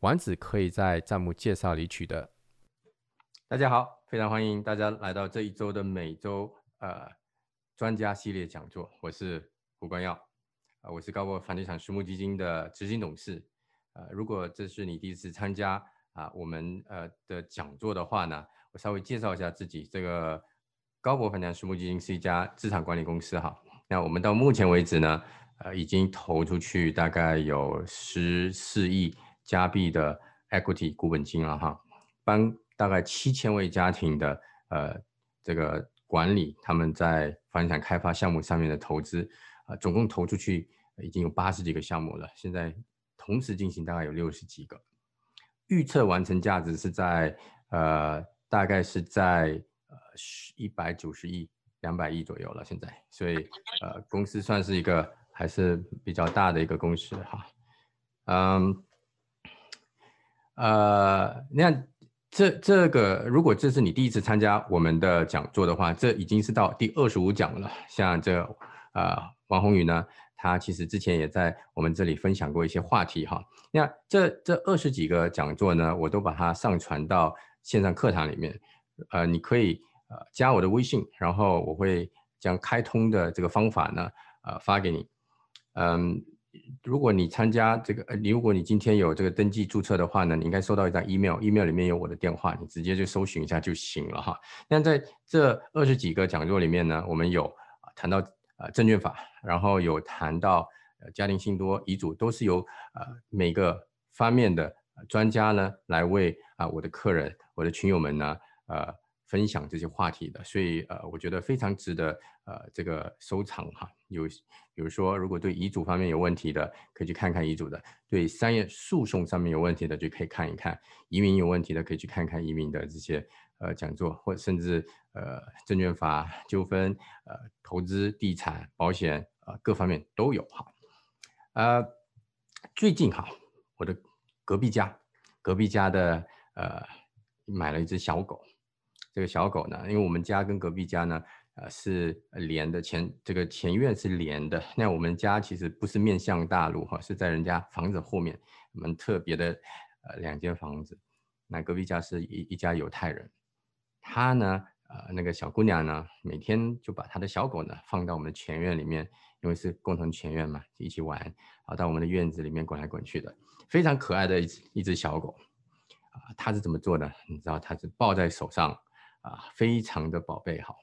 丸子可以在弹幕介绍里取得。大家好，非常欢迎大家来到这一周的每周呃专家系列讲座。我是胡冠耀，啊，我是高博房地产私募基金的执行董事。呃，如果这是你第一次参加啊我们呃的讲座的话呢，我稍微介绍一下自己。这个高博房地产私募基金是一家资产管理公司哈。那我们到目前为止呢，呃，已经投出去大概有十四亿。加币的 equity 股本金了哈，帮大概七千位家庭的呃这个管理他们在房地产开发项目上面的投资，啊，总共投出去已经有八十几个项目了，现在同时进行大概有六十几个，预测完成价值是在呃大概是在呃一百九十亿两百亿左右了，现在，所以呃公司算是一个还是比较大的一个公司哈，嗯。呃，那这这个，如果这是你第一次参加我们的讲座的话，这已经是到第二十五讲了。像这呃王宏宇呢，他其实之前也在我们这里分享过一些话题哈。那这这二十几个讲座呢，我都把它上传到线上课堂里面。呃，你可以呃加我的微信，然后我会将开通的这个方法呢，呃发给你。嗯。如果你参加这个，呃，你如果你今天有这个登记注册的话呢，你应该收到一张 email，email 里面有我的电话，你直接就搜寻一下就行了哈。那在这二十几个讲座里面呢，我们有谈到呃证券法，然后有谈到呃家庭信托、遗嘱，都是由呃每个方面的专家呢来为啊我的客人、我的群友们呢呃分享这些话题的，所以呃我觉得非常值得呃这个收藏哈。有，比如说，如果对遗嘱方面有问题的，可以去看看遗嘱的；对商业诉讼上面有问题的，就可以看一看；移民有问题的，可以去看看移民的这些呃讲座，或甚至呃证券法纠纷、呃投资、地产、保险啊各方面都有哈。呃，最近哈，我的隔壁家，隔壁家的呃买了一只小狗，这个小狗呢，因为我们家跟隔壁家呢。呃，是连的前这个前院是连的。那我们家其实不是面向大陆哈，是在人家房子后面，我们特别的呃两间房子。那隔壁家是一一家犹太人，他呢，呃那个小姑娘呢，每天就把她的小狗呢放到我们的前院里面，因为是共同前院嘛，一起玩，啊到我们的院子里面滚来滚去的，非常可爱的一只一只小狗。啊，他是怎么做的？你知道，他是抱在手上，啊，非常的宝贝好。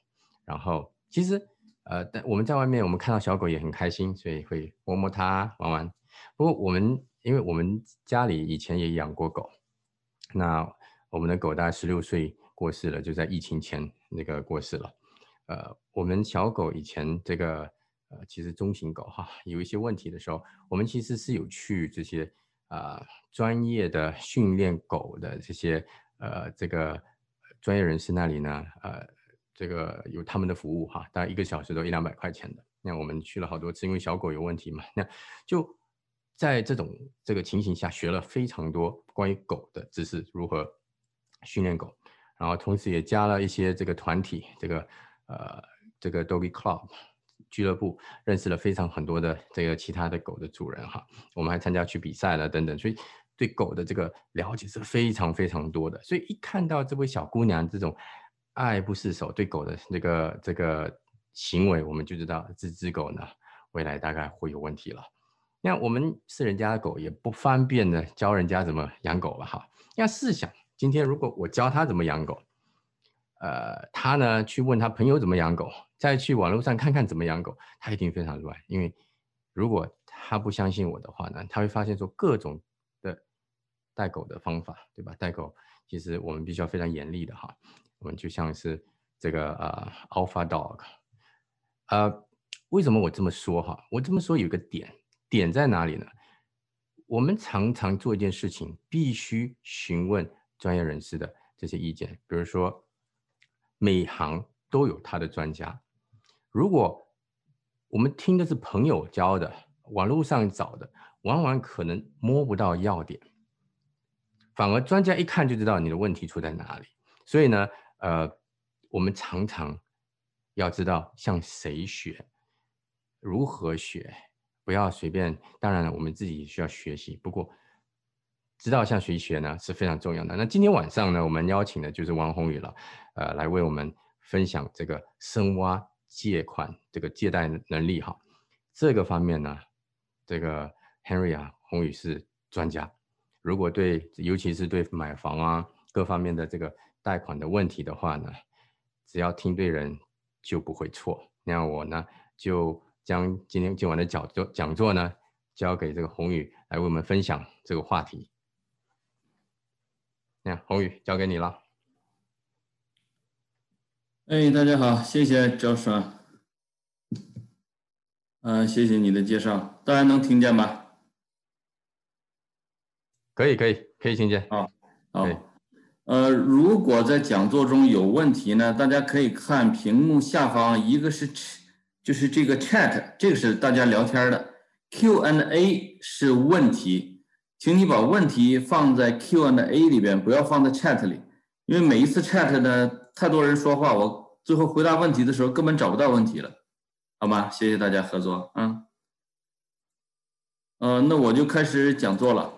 然后其实，呃，但我们在外面，我们看到小狗也很开心，所以会摸摸它玩玩。不过我们，因为我们家里以前也养过狗，那我们的狗大概十六岁过世了，就在疫情前那个过世了。呃，我们小狗以前这个，呃，其实中型狗哈，有一些问题的时候，我们其实是有去这些啊专业的训练狗的这些呃这个专业人士那里呢，呃。这个有他们的服务哈，大概一个小时都一两百块钱的。那我们去了好多次，因为小狗有问题嘛。那就在这种这个情形下，学了非常多关于狗的知识，如何训练狗，然后同时也加了一些这个团体，这个呃这个 Doggy Club 俱乐部，认识了非常很多的这个其他的狗的主人哈。我们还参加去比赛了等等，所以对狗的这个了解是非常非常多的。所以一看到这位小姑娘这种。爱不释手，对狗的这个这个行为，我们就知道这只狗呢，未来大概会有问题了。那我们是人家的狗，也不方便的教人家怎么养狗了哈。要试想，今天如果我教他怎么养狗，呃，他呢去问他朋友怎么养狗，再去网络上看看怎么养狗，他一定非常乱。因为如果他不相信我的话呢，他会发现说各种的带狗的方法，对吧？带狗其实我们必须要非常严厉的哈。我们就像是这个呃，Alpha Dog，呃，为什么我这么说哈？我这么说有个点，点在哪里呢？我们常常做一件事情，必须询问专业人士的这些意见。比如说，每行都有他的专家。如果我们听的是朋友教的，网络上找的，往往可能摸不到要点，反而专家一看就知道你的问题出在哪里。所以呢，呃，我们常常要知道向谁学，如何学。不要随便，当然了，我们自己需要学习。不过，知道向谁学呢是非常重要的。那今天晚上呢，我们邀请的就是王宏宇了，呃，来为我们分享这个深挖借款这个借贷能力哈。这个方面呢，这个 Henry 啊，宏宇是专家。如果对，尤其是对买房啊各方面的这个贷款的问题的话呢，只要听对人就不会错。那我呢就。将今天今晚的讲座讲座呢，交给这个宏宇来为我们分享这个话题。那宏宇交给你了。哎，大家好，谢谢赵爽。嗯，谢谢你的介绍，大家能听见吗？可以，可以，可以听见。好，好。呃，如果在讲座中有问题呢，大家可以看屏幕下方，一个是。就是这个 chat，这个是大家聊天的，Q and A 是问题，请你把问题放在 Q and A 里边，不要放在 chat 里，因为每一次 chat 呢，太多人说话，我最后回答问题的时候根本找不到问题了，好吗？谢谢大家合作，嗯，呃，那我就开始讲座了，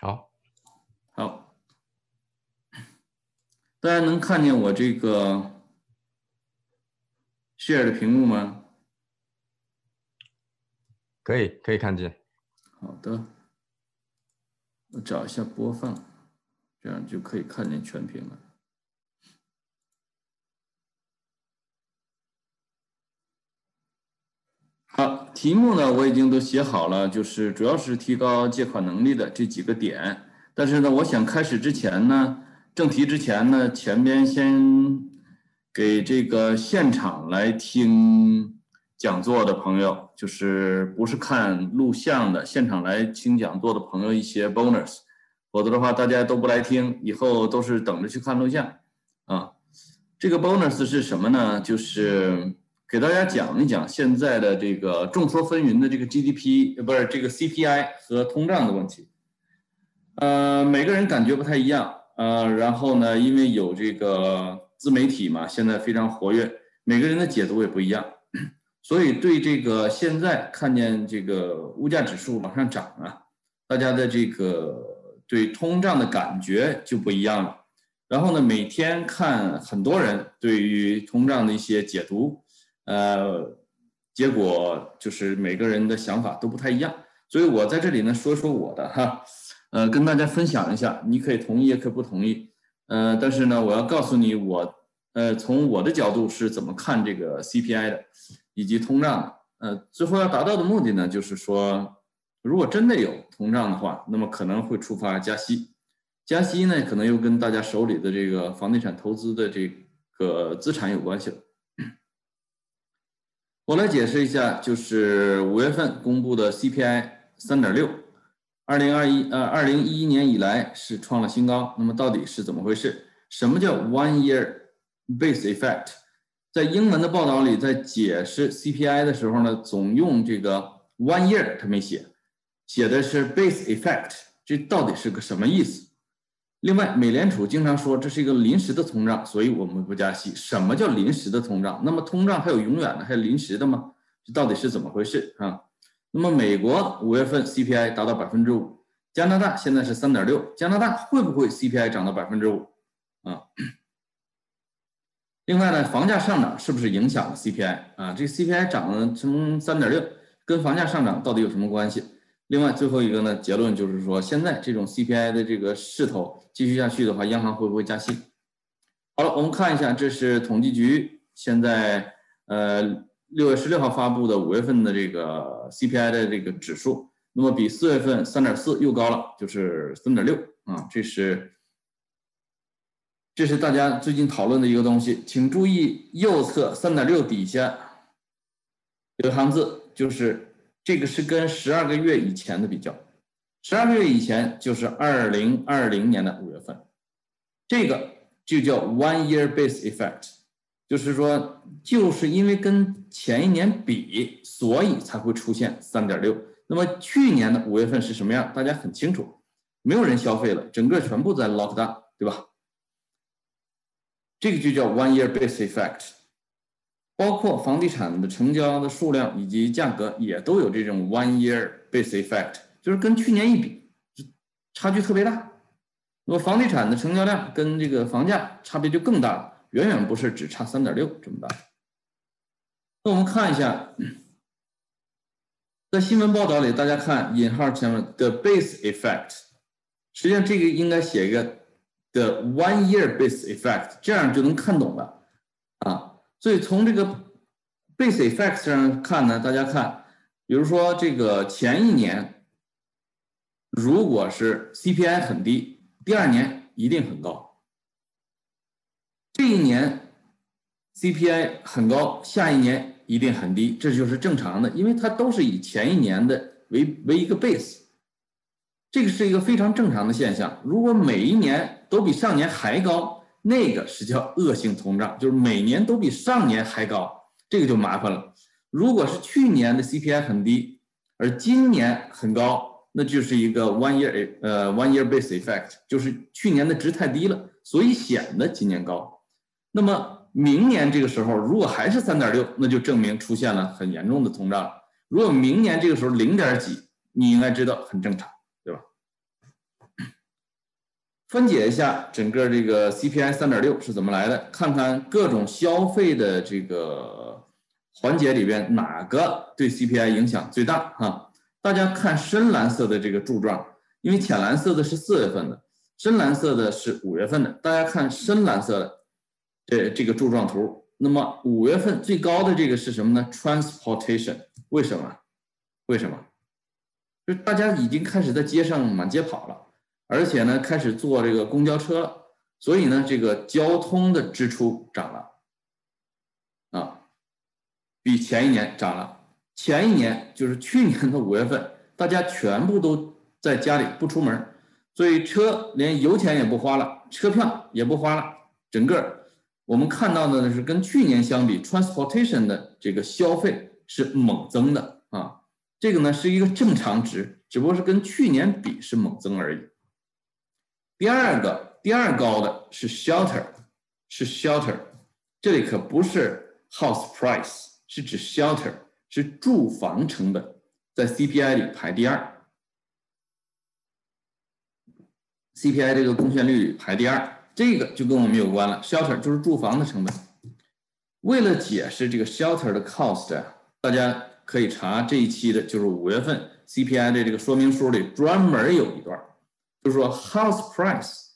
好，好，大家能看见我这个。share 的屏幕吗？可以，可以看见。好的，我找一下播放，这样就可以看见全屏了。好，题目呢我已经都写好了，就是主要是提高借款能力的这几个点。但是呢，我想开始之前呢，正题之前呢，前边先。给这个现场来听讲座的朋友，就是不是看录像的，现场来听讲座的朋友一些 bonus，否则的话大家都不来听，以后都是等着去看录像啊。这个 bonus 是什么呢？就是给大家讲一讲现在的这个众说纷纭的这个 GDP，呃，不是这个 CPI 和通胀的问题。呃，每个人感觉不太一样，呃，然后呢，因为有这个。自媒体嘛，现在非常活跃，每个人的解读也不一样，所以对这个现在看见这个物价指数往上涨啊，大家的这个对通胀的感觉就不一样了。然后呢，每天看很多人对于通胀的一些解读，呃，结果就是每个人的想法都不太一样。所以我在这里呢说说我的哈，呃，跟大家分享一下，你可以同意也可以不同意。呃，但是呢，我要告诉你，我呃从我的角度是怎么看这个 CPI 的，以及通胀的。呃，最后要达到的目的呢，就是说，如果真的有通胀的话，那么可能会触发加息。加息呢，可能又跟大家手里的这个房地产投资的这个资产有关系了。我来解释一下，就是五月份公布的 CPI 三点六。二零二一呃，二零一一年以来是创了新高。那么到底是怎么回事？什么叫 one year base effect？在英文的报道里，在解释 CPI 的时候呢，总用这个 one year，他没写，写的是 base effect。这到底是个什么意思？另外，美联储经常说这是一个临时的通胀，所以我们不加息。什么叫临时的通胀？那么通胀还有永远的，还有临时的吗？这到底是怎么回事啊？那么美国五月份 CPI 达到百分之五，加拿大现在是三点六，加拿大会不会 CPI 涨到百分之五？啊？另外呢，房价上涨是不是影响了 CPI 啊？这 CPI 涨了成三点六，跟房价上涨到底有什么关系？另外最后一个呢，结论就是说，现在这种 CPI 的这个势头继续下去的话，央行会不会加息？好了，我们看一下，这是统计局现在呃。六月十六号发布的五月份的这个 CPI 的这个指数，那么比四月份三点四又高了，就是三点六啊，这是这是大家最近讨论的一个东西，请注意右侧三点六底下有行字，就是这个是跟十二个月以前的比较，十二个月以前就是二零二零年的五月份，这个就叫 one year base effect，就是说就是因为跟前一年比，所以才会出现三点六。那么去年的五月份是什么样？大家很清楚，没有人消费了，整个全部在 lock down，对吧？这个就叫 one year base effect。包括房地产的成交的数量以及价格也都有这种 one year base effect，就是跟去年一比，差距特别大。那么房地产的成交量跟这个房价差别就更大了，远远不是只差三点六这么大。那我们看一下，在新闻报道里，大家看引号前面的 base effect，实际上这个应该写一个 the one year base effect，这样就能看懂了啊。所以从这个 base effect 上看呢，大家看，比如说这个前一年，如果是 CPI 很低，第二年一定很高。这一年 CPI 很高，下一年一定很低，这就是正常的，因为它都是以前一年的为为一个 base，这个是一个非常正常的现象。如果每一年都比上年还高，那个是叫恶性通胀，就是每年都比上年还高，这个就麻烦了。如果是去年的 CPI 很低，而今年很高，那就是一个 one year 呃 one year base effect，就是去年的值太低了，所以显得今年高。那么明年这个时候如果还是三点六，那就证明出现了很严重的通胀。如果明年这个时候零点几，你应该知道很正常。对吧分解一下整个这个 CPI 三点六是怎么来的？看看各种消费的这个环节里边哪个对 CPI 影响最大？哈，大家看深蓝色的这个柱状，因为浅蓝色的是四月份的，深蓝色的是五月份的。大家看深蓝色的这这个柱状图，那么五月份最高的这个是什么呢？Transportation，为什么？为什么？就大家已经开始在街上满街跑了。而且呢，开始坐这个公交车了，所以呢，这个交通的支出涨了，啊，比前一年涨了。前一年就是去年的五月份，大家全部都在家里不出门，所以车连油钱也不花了，车票也不花了，整个我们看到的呢是跟去年相比，transportation 的这个消费是猛增的啊，这个呢是一个正常值，只不过是跟去年比是猛增而已。第二个，第二高的是 shelter，是 shelter，这里可不是 house price，是指 shelter，是住房成本，在 CPI 里排第二，CPI 这个贡献率排第二，这个就跟我们有关了，shelter 就是住房的成本。为了解释这个 shelter 的 cost，大家可以查这一期的，就是五月份 CPI 的这个说明书里专门有一段。就是说，house price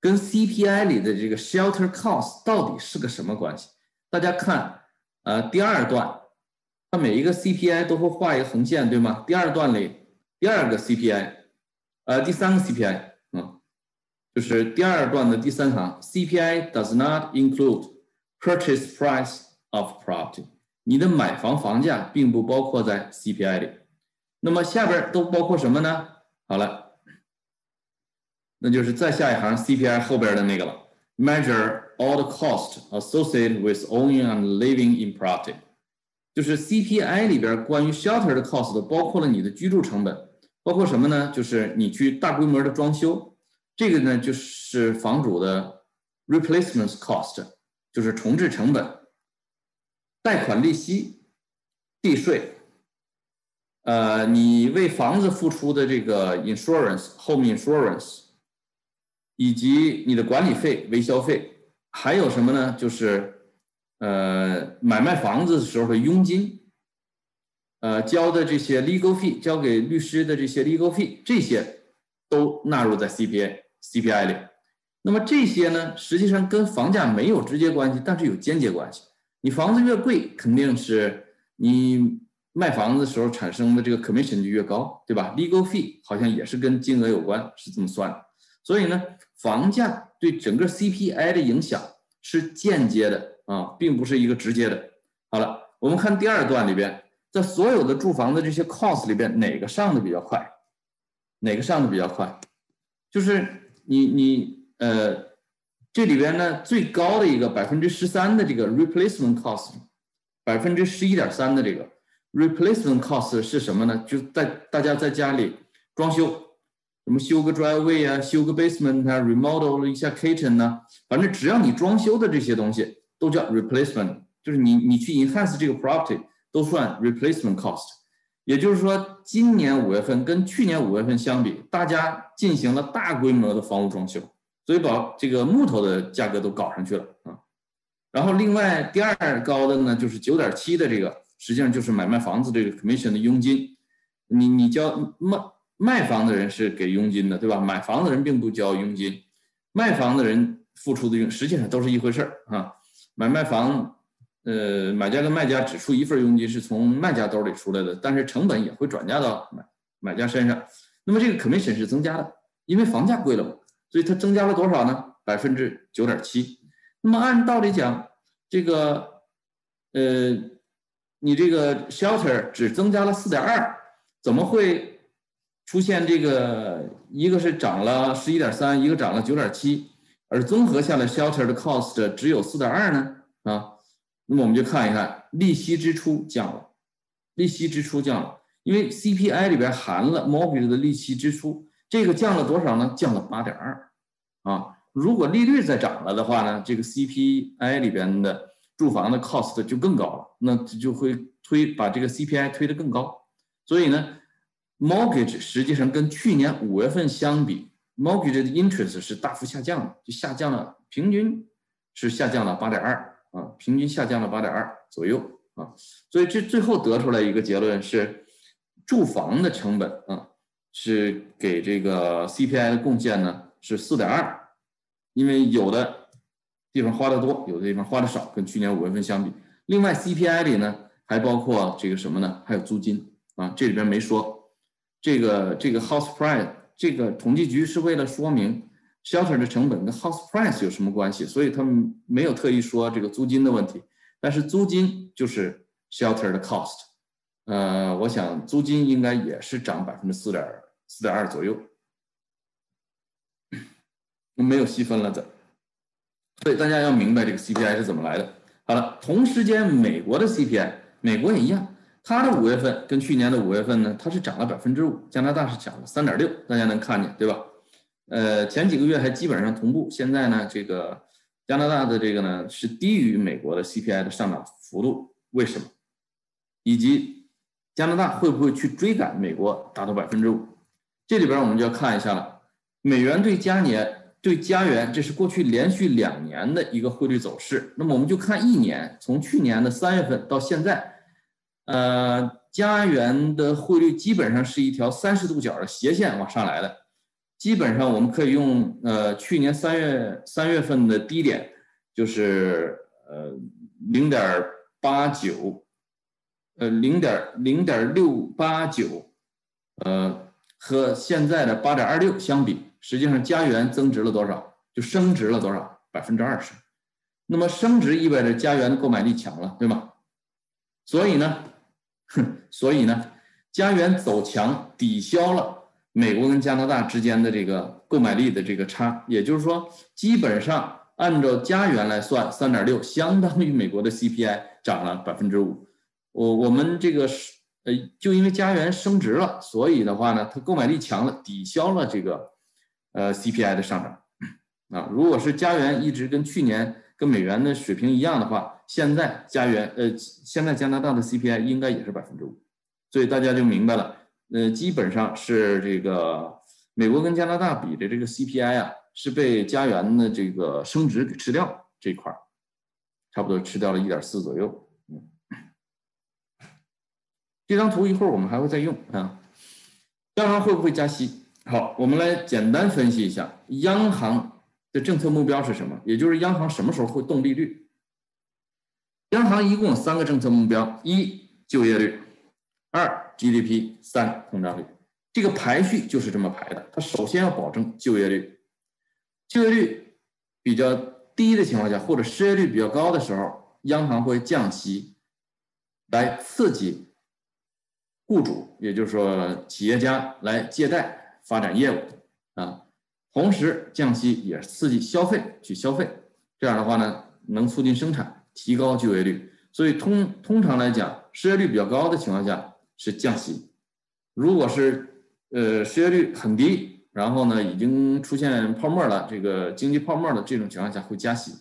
跟 CPI 里的这个 shelter cost 到底是个什么关系？大家看，呃，第二段，它每一个 CPI 都会画一个横线，对吗？第二段里第二个 CPI，呃，第三个 CPI，就是第二段的第三行，CPI does not include purchase price of property，你的买房房价并不包括在 CPI 里。那么下边都包括什么呢？好了。那就是再下一行 CPI 后边的那个了，measure all the cost associated with owning and living in property，就是 CPI 里边关于 shelter 的 cost 包括了你的居住成本，包括什么呢？就是你去大规模的装修，这个呢就是房主的 replacement cost，就是重置成本，贷款利息、地税，呃，你为房子付出的这个 insurance，home insurance。以及你的管理费、维修费，还有什么呢？就是呃，买卖房子的时候的佣金，呃，交的这些 legal fee，交给律师的这些 legal fee，这些都纳入在 CPI CPI 里。那么这些呢，实际上跟房价没有直接关系，但是有间接关系。你房子越贵，肯定是你卖房子的时候产生的这个 commission 就越高，对吧？legal fee 好像也是跟金额有关，是这么算的。所以呢。房价对整个 CPI 的影响是间接的啊，并不是一个直接的。好了，我们看第二段里边，在所有的住房的这些 cost 里边，哪个上的比较快？哪个上的比较快？就是你你呃，这里边呢最高的一个百分之十三的这个 replacement cost，百分之十一点三的这个 replacement cost 是什么呢？就在大家在家里装修，什么修个 driveway 啊，修个 basement 啊，remodel 一下 kitchen 呢，反正只要你装修的这些东西都叫 replacement，就是你你去 enhance 这个 property 都算 replacement cost。也就是说，今年五月份跟去年五月份相比，大家进行了大规模的房屋装修，所以把这个木头的价格都搞上去了啊。然后另外第二高的呢，就是九点七的这个，实际上就是买卖房子这个 commission 的佣金。你你交卖卖房的人是给佣金的，对吧？买房的人并不交佣金，卖房的人付出的佣实际上都是一回事儿啊。买卖房。呃，买家跟卖家只出一份佣金是从卖家兜里出来的，但是成本也会转嫁到买买家身上。那么这个 commission 是增加的，因为房价贵了嘛，所以它增加了多少呢？百分之九点七。那么按道理讲，这个呃，你这个 shelter 只增加了四点二，怎么会出现这个一个是涨了十一点三，一个涨了九点七，而综合下来 shelter 的 cost 只有四点二呢？啊？那么我们就看一看利息支出降了，利息支出降了，因为 CPI 里边含了 mortgage 的利息支出，这个降了多少呢？降了八点二，啊，如果利率再涨了的话呢，这个 CPI 里边的住房的 cost 就更高了，那就会推把这个 CPI 推得更高，所以呢，mortgage 实际上跟去年五月份相比，mortgage 的 interest 是大幅下降的，就下降了，平均是下降了八点二。啊，平均下降了八点二左右啊，所以这最后得出来一个结论是，住房的成本啊是给这个 CPI 的贡献呢是四点二，因为有的地方花的多，有的地方花的少，跟去年五月份相比。另外 CPI 里呢还包括这个什么呢？还有租金啊，这里边没说，这个这个 house price，这个统计局是为了说明。Shelter 的成本跟 house price 有什么关系？所以他们没有特意说这个租金的问题，但是租金就是 shelter 的 cost。呃，我想租金应该也是涨百分之四点四点二左右，没有细分了的。所以大家要明白这个 CPI 是怎么来的。好了，同时间美国的 CPI，美国也一样，它的五月份跟去年的五月份呢，它是涨了百分之五，加拿大是涨了三点六，大家能看见对吧？呃，前几个月还基本上同步，现在呢，这个加拿大的这个呢是低于美国的 CPI 的上涨幅度，为什么？以及加拿大会不会去追赶美国达到百分之五？这里边我们就要看一下了。美元对加年对加元，这是过去连续两年的一个汇率走势。那么我们就看一年，从去年的三月份到现在，呃，加元的汇率基本上是一条三十度角的斜线往上来的。基本上我们可以用呃去年三月三月份的低点，就是呃零点八九，呃零点零点六八九，呃和现在的八点二六相比，实际上加元增值了多少？就升值了多少？百分之二十。那么升值意味着加元的购买力强了，对吗？所以呢，哼，所以呢，加元走强抵消了。美国跟加拿大之间的这个购买力的这个差，也就是说，基本上按照加元来算，三点六相当于美国的 CPI 涨了百分之五。我我们这个是呃，就因为加元升值了，所以的话呢，它购买力强了，抵消了这个呃 CPI 的上涨。啊，如果是加元一直跟去年跟美元的水平一样的话，现在加元呃，现在加拿大的 CPI 应该也是百分之五，所以大家就明白了。呃，基本上是这个美国跟加拿大比的这个 CPI 啊，是被加元的这个升值给吃掉这块儿，差不多吃掉了一点四左右。嗯，这张图一会儿我们还会再用啊。央行会不会加息？好，我们来简单分析一下央行的政策目标是什么，也就是央行什么时候会动利率。央行一共有三个政策目标：一、就业率；二、GDP 三通胀率，这个排序就是这么排的。它首先要保证就业率，就业率比较低的情况下，或者失业率比较高的时候，央行会降息，来刺激雇主，也就是说企业家来借贷发展业务啊，同时降息也刺激消费去消费，这样的话呢，能促进生产，提高就业率。所以通通常来讲，失业率比较高的情况下是降息，如果是呃失业率很低，然后呢已经出现泡沫了，这个经济泡沫的这种情况下会加息。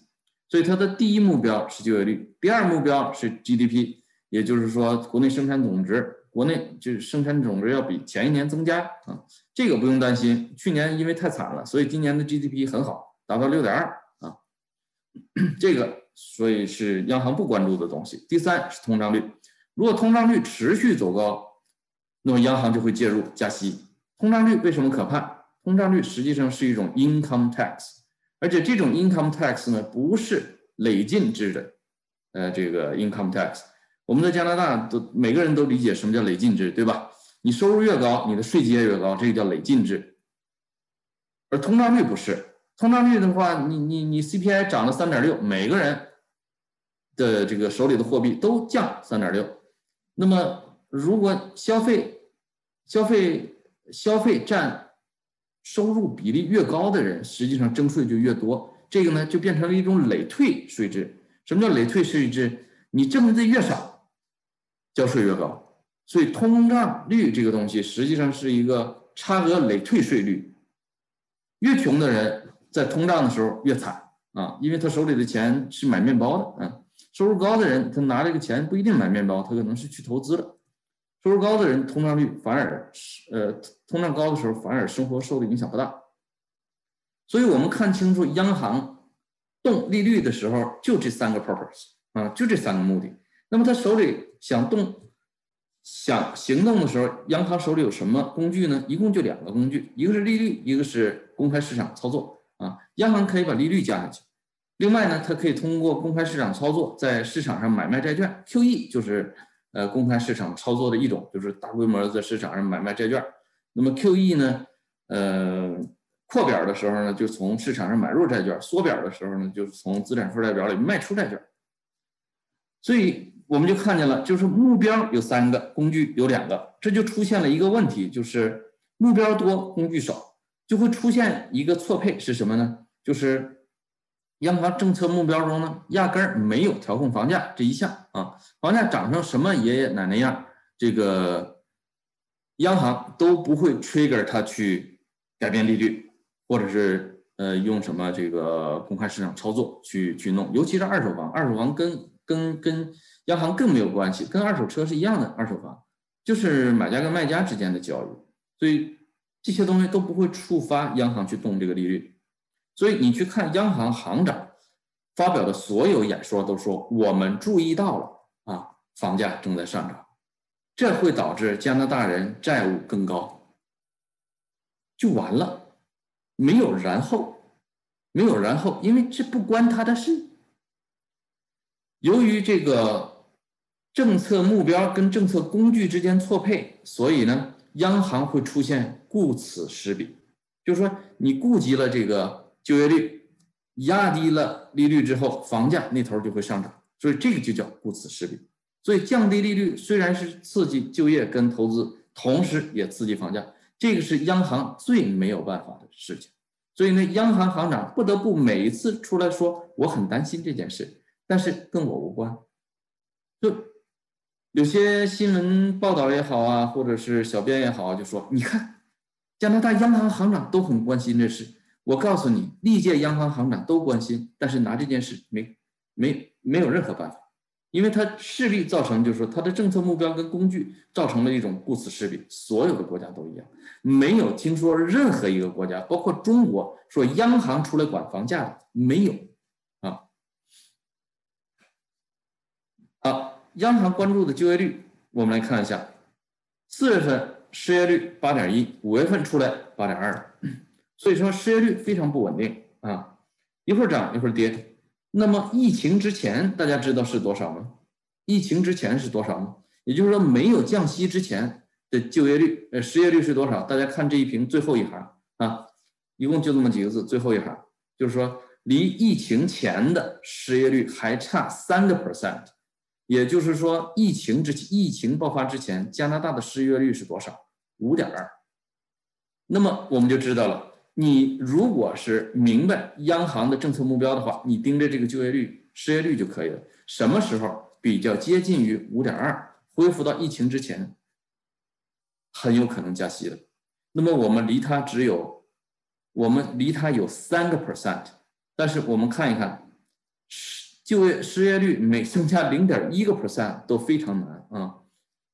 所以它的第一目标是就业率，第二目标是 GDP，也就是说国内生产总值，国内就是生产总值要比前一年增加啊，这个不用担心。去年因为太惨了，所以今年的 GDP 很好，达到六点二啊，这个。所以是央行不关注的东西。第三是通胀率，如果通胀率持续走高，那么央行就会介入加息。通胀率为什么可怕？通胀率实际上是一种 income tax，而且这种 income tax 呢不是累进制的，呃，这个 income tax，我们在加拿大都每个人都理解什么叫累进制，对吧？你收入越高，你的税阶越高，这个叫累进制。而通胀率不是。通胀率的话，你你你 CPI 涨了三点六，每个人的这个手里的货币都降三点六。那么，如果消费消费消费占收入比例越高的人，实际上征税就越多。这个呢，就变成了一种累退税制。什么叫累退税制？你挣的越少，交税越高。所以，通胀率这个东西实际上是一个差额累退税率。越穷的人。在通胀的时候越惨啊，因为他手里的钱是买面包的啊。收入高的人，他拿这个钱不一定买面包，他可能是去投资了。收入高的人，通胀率反而呃，通胀高的时候反而生活受的影响不大。所以我们看清楚央行动利率的时候，就这三个 purpose 啊，就这三个目的。那么他手里想动想行动的时候，央行手里有什么工具呢？一共就两个工具，一个是利率，一个是公开市场操作。啊，央行可以把利率加下去。另外呢，它可以通过公开市场操作，在市场上买卖债券。QE 就是呃公开市场操作的一种，就是大规模在市场上买卖债券。那么 QE 呢，呃扩表的时候呢，就从市场上买入债券；缩表的时候呢，就是从资产负债表里卖出债券。所以我们就看见了，就是目标有三个，工具有两个，这就出现了一个问题，就是目标多，工具少。就会出现一个错配是什么呢？就是央行政策目标中呢，压根儿没有调控房价这一项啊，房价涨成什么爷爷奶奶样，这个央行都不会 trigger 它去改变利率，或者是呃用什么这个公开市场操作去去弄，尤其是二手房，二手房跟跟跟央行更没有关系，跟二手车是一样的，二手房就是买家跟卖家之间的交易，所以。这些东西都不会触发央行去动这个利率，所以你去看央行行长发表的所有演说，都说我们注意到了啊，房价正在上涨，这会导致加拿大人债务更高，就完了，没有然后，没有然后，因为这不关他的事。由于这个政策目标跟政策工具之间错配，所以呢，央行会出现。顾此失彼，就是说你顾及了这个就业率，压低了利率之后，房价那头就会上涨，所以这个就叫顾此失彼。所以降低利率虽然是刺激就业跟投资，同时也刺激房价，这个是央行最没有办法的事情。所以呢，央行行长不得不每一次出来说我很担心这件事，但是跟我无关。就有些新闻报道也好啊，或者是小编也好，啊就说你看。加拿大央行行长都很关心这事，我告诉你，历届央行行长都关心，但是拿这件事没没没有任何办法，因为它势必造成，就是说它的政策目标跟工具造成了一种顾此失彼，所有的国家都一样，没有听说任何一个国家，包括中国说央行出来管房价的没有啊。好，央行关注的就业率，我们来看一下，四月份。失业率八点一，五月份出来八点二，所以说失业率非常不稳定啊，一会儿涨一会儿跌。那么疫情之前大家知道是多少吗？疫情之前是多少吗？也就是说没有降息之前的就业率，呃，失业率是多少？大家看这一屏最后一行啊，一共就这么几个字，最后一行就是说离疫情前的失业率还差三个 percent，也就是说，疫情之疫情爆发之前，加拿大的失业率是多少？五点二。那么我们就知道了，你如果是明白央行的政策目标的话，你盯着这个就业率、失业率就可以了。什么时候比较接近于五点二，恢复到疫情之前，很有可能加息了。那么我们离它只有，我们离它有三个 percent，但是我们看一看。失就业失业率每增加零点一个 percent 都非常难啊，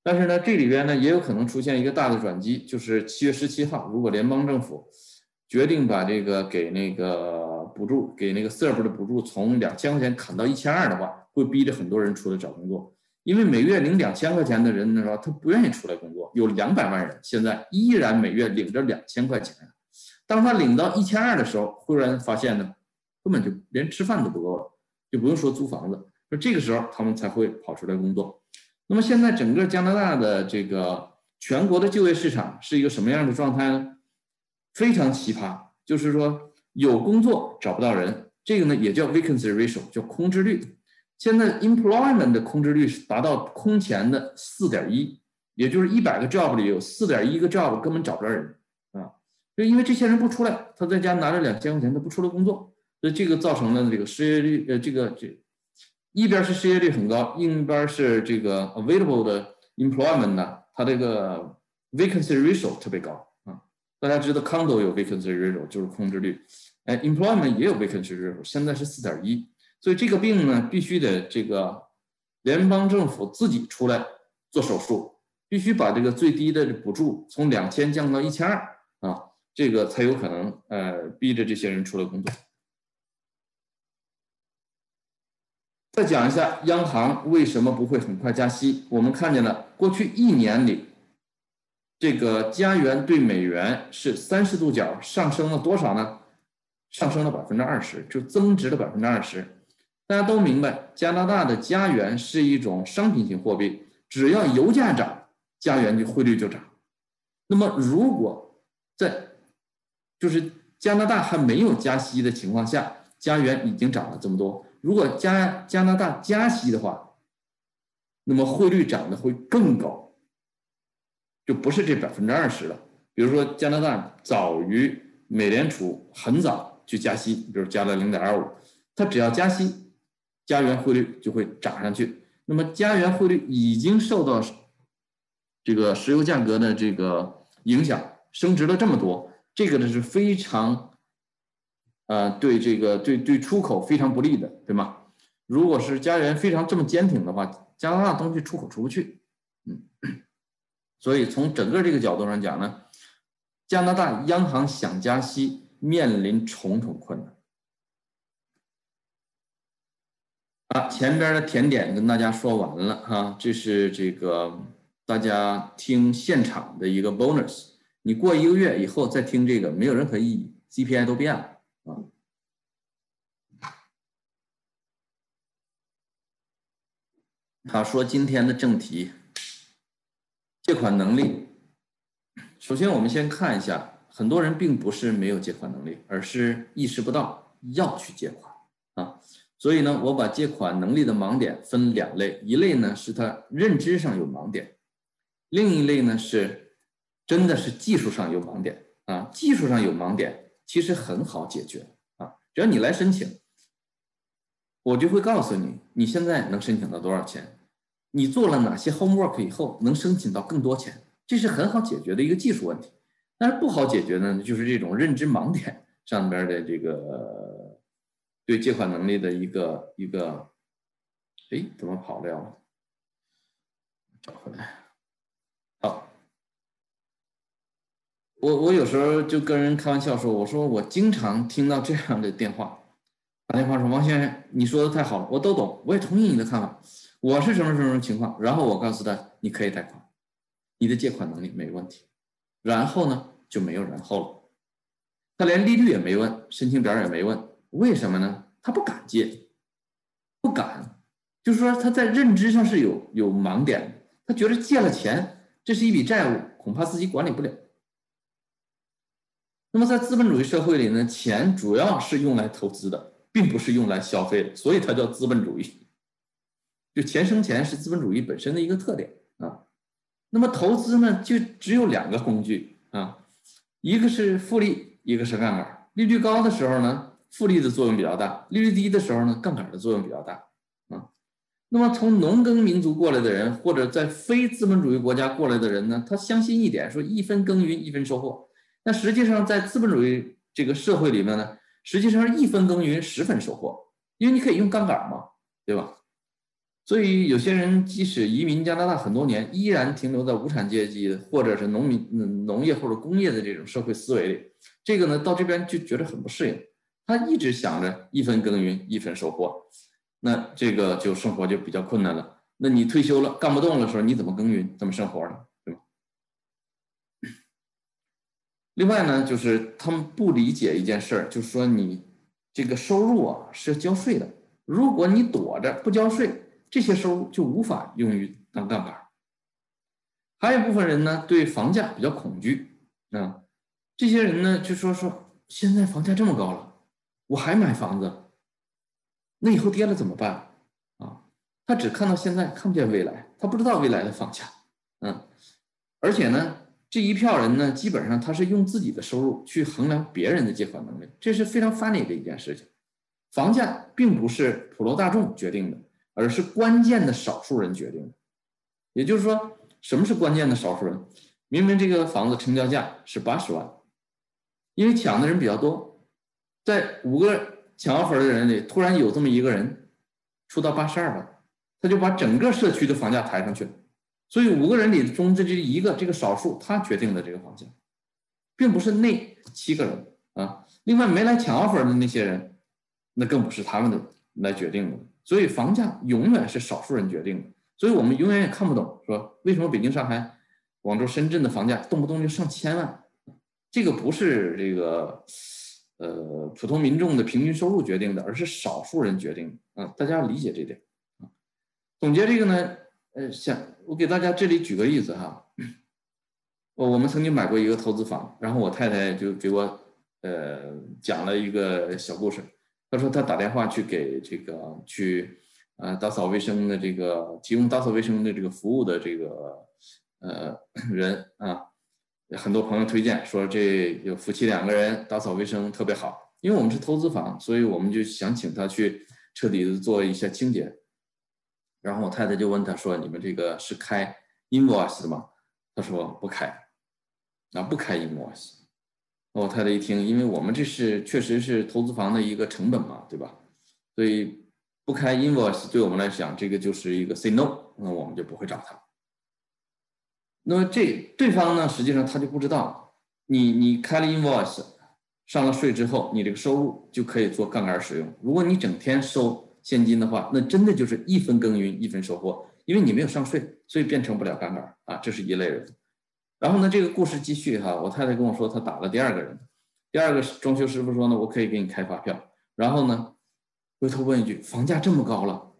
但是呢，这里边呢也有可能出现一个大的转机，就是七月十七号，如果联邦政府决定把这个给那个补助，给那个 SERP 的补助从两千块钱砍到一千二的话，会逼着很多人出来找工作，因为每月领两千块钱的人呢，他不愿意出来工作，有两百万人现在依然每月领着两千块钱，当他领到一千二的时候，忽然发现呢，根本就连吃饭都不够了。就不用说租房子，那这个时候他们才会跑出来工作。那么现在整个加拿大的这个全国的就业市场是一个什么样的状态呢？非常奇葩，就是说有工作找不到人，这个呢也叫 vacancy ratio，叫空置率。现在 employment 的空置率是达到空前的四点一，也就是一百个 job 里有四点一个 job 根本找不着人啊，就因为这些人不出来，他在家拿着两千块钱，他不出来工作。所以这个造成了这个失业率，呃，这个这一边是失业率很高，另一边是这个 available 的 employment 呢，它这个 vacancy ratio 特别高。大家知道 condo 有 vacancy ratio 就是空置率，哎，employment 也有 vacancy ratio，现在是四点一。所以这个病呢，必须得这个联邦政府自己出来做手术，必须把这个最低的补助从两千降到一千二啊，这个才有可能呃逼着这些人出来工作。再讲一下央行为什么不会很快加息？我们看见了过去一年里，这个加元对美元是三十度角上升了多少呢？上升了百分之二十，就增值了百分之二十。大家都明白，加拿大的加元是一种商品型货币，只要油价涨，加元就汇率就涨。那么如果在就是加拿大还没有加息的情况下，加元已经涨了这么多。如果加加拿大加息的话，那么汇率涨得会更高，就不是这百分之二十了。比如说加拿大早于美联储很早就加息，比如加了零点二五，它只要加息，加元汇率就会涨上去。那么加元汇率已经受到这个石油价格的这个影响，升值了这么多，这个呢是非常。呃，对这个对对出口非常不利的，对吗？如果是加元非常这么坚挺的话，加拿大东西出口出不去，嗯，所以从整个这个角度上讲呢，加拿大央行想加息面临重重困难。啊，前边的甜点跟大家说完了哈，这是这个大家听现场的一个 bonus，你过一个月以后再听这个没有任何意义，CPI 都变了。他说：“今天的正题，借款能力。首先，我们先看一下，很多人并不是没有借款能力，而是意识不到要去借款啊。所以呢，我把借款能力的盲点分两类，一类呢是他认知上有盲点，另一类呢是真的是技术上有盲点啊。技术上有盲点其实很好解决啊，只要你来申请，我就会告诉你，你现在能申请到多少钱。”你做了哪些 homework 以后能申请到更多钱？这是很好解决的一个技术问题。但是不好解决呢，就是这种认知盲点上边的这个对借款能力的一个一个，哎，怎么跑掉了？找回来。好，我我有时候就跟人开玩笑说，我说我经常听到这样的电话，打电话说王先生，你说的太好了，我都懂，我也同意你的看法。我是什么什么情况？然后我告诉他，你可以贷款，你的借款能力没问题。然后呢，就没有然后了。他连利率也没问，申请表也没问，为什么呢？他不敢借，不敢，就是说他在认知上是有有盲点。他觉得借了钱，这是一笔债务，恐怕自己管理不了。那么在资本主义社会里呢，钱主要是用来投资的，并不是用来消费的，所以它叫资本主义。就钱生钱是资本主义本身的一个特点啊。那么投资呢，就只有两个工具啊，一个是复利，一个是杠杆。利率高的时候呢，复利的作用比较大；利率低的时候呢，杠杆的作用比较大啊。那么从农耕民族过来的人，或者在非资本主义国家过来的人呢，他相信一点，说一分耕耘一分收获。那实际上在资本主义这个社会里面呢，实际上一分耕耘十分收获，因为你可以用杠杆嘛，对吧？所以有些人即使移民加拿大很多年，依然停留在无产阶级或者是农民、农业或者工业的这种社会思维里。这个呢，到这边就觉得很不适应。他一直想着一分耕耘一分收获，那这个就生活就比较困难了。那你退休了干不动的时候，你怎么耕耘怎么生活呢？对吧？另外呢，就是他们不理解一件事儿，就是说你这个收入啊是要交税的，如果你躲着不交税。这些收入就无法用于当杠杆。还有一部分人呢，对房价比较恐惧啊。这些人呢，就说说现在房价这么高了，我还买房子，那以后跌了怎么办啊？他只看到现在，看不见未来，他不知道未来的房价。嗯，而且呢，这一票人呢，基本上他是用自己的收入去衡量别人的借款能力，这是非常 funny 的一件事情。房价并不是普罗大众决定的。而是关键的少数人决定的，也就是说，什么是关键的少数人？明明这个房子成交价是八十万，因为抢的人比较多，在五个抢 offer 的人里，突然有这么一个人出到八十二万，他就把整个社区的房价抬上去了。所以五个人里中的这一个这个少数，他决定了这个房价，并不是那七个人啊。另外没来抢 offer 的那些人，那更不是他们的来决定的。所以房价永远是少数人决定的，所以我们永远也看不懂，说为什么北京、上海、广州、深圳的房价动不动就上千万？这个不是这个呃普通民众的平均收入决定的，而是少数人决定的啊！大家理解这点。总结这个呢，呃，想我给大家这里举个例子哈，我我们曾经买过一个投资房，然后我太太就给我呃讲了一个小故事。他说他打电话去给这个去呃打扫卫生的这个提供打扫卫生的这个服务的这个呃人啊，很多朋友推荐说这有夫妻两个人打扫卫生特别好，因为我们是投资房，所以我们就想请他去彻底的做一下清洁。然后我太太就问他说：“你们这个是开 invoice 的吗？”他说：“不开，啊不开 invoice。”我太太一听，因为我们这是确实是投资房的一个成本嘛，对吧？所以不开 invoice 对我们来讲，这个就是一个 say no，那我们就不会找他。那么这对方呢，实际上他就不知道，你你开了 invoice，上了税之后，你这个收入就可以做杠杆使用。如果你整天收现金的话，那真的就是一分耕耘一分收获，因为你没有上税，所以变成不了杠杆啊，这是一类人。然后呢，这个故事继续哈。我太太跟我说，她打了第二个人，第二个装修师傅说呢，我可以给你开发票。然后呢，回头问一句，房价这么高了，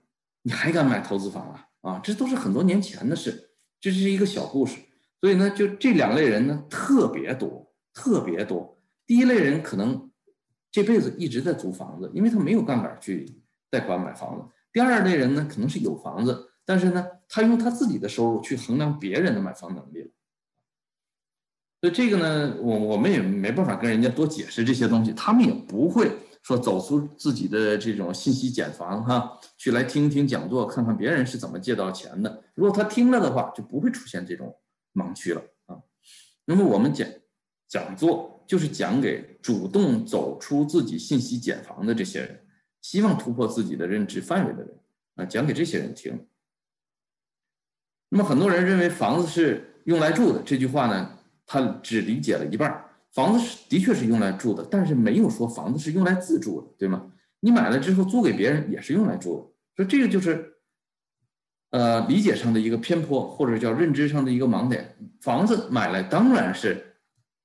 你还敢买投资房啊？啊，这都是很多年前的事，这是一个小故事。所以呢，就这两类人呢，特别多，特别多。第一类人可能这辈子一直在租房子，因为他没有杠杆去贷款买房子。第二类人呢，可能是有房子，但是呢，他用他自己的收入去衡量别人的买房能力了。所以这个呢，我我们也没办法跟人家多解释这些东西，他们也不会说走出自己的这种信息茧房哈，去来听听讲座，看看别人是怎么借到钱的。如果他听了的话，就不会出现这种盲区了啊。那么我们讲讲座就是讲给主动走出自己信息茧房的这些人，希望突破自己的认知范围的人啊，讲给这些人听。那么很多人认为房子是用来住的，这句话呢？他只理解了一半房子是的确是用来住的，但是没有说房子是用来自住的，对吗？你买了之后租给别人也是用来住的，所以这个就是，呃，理解上的一个偏颇，或者叫认知上的一个盲点。房子买来当然是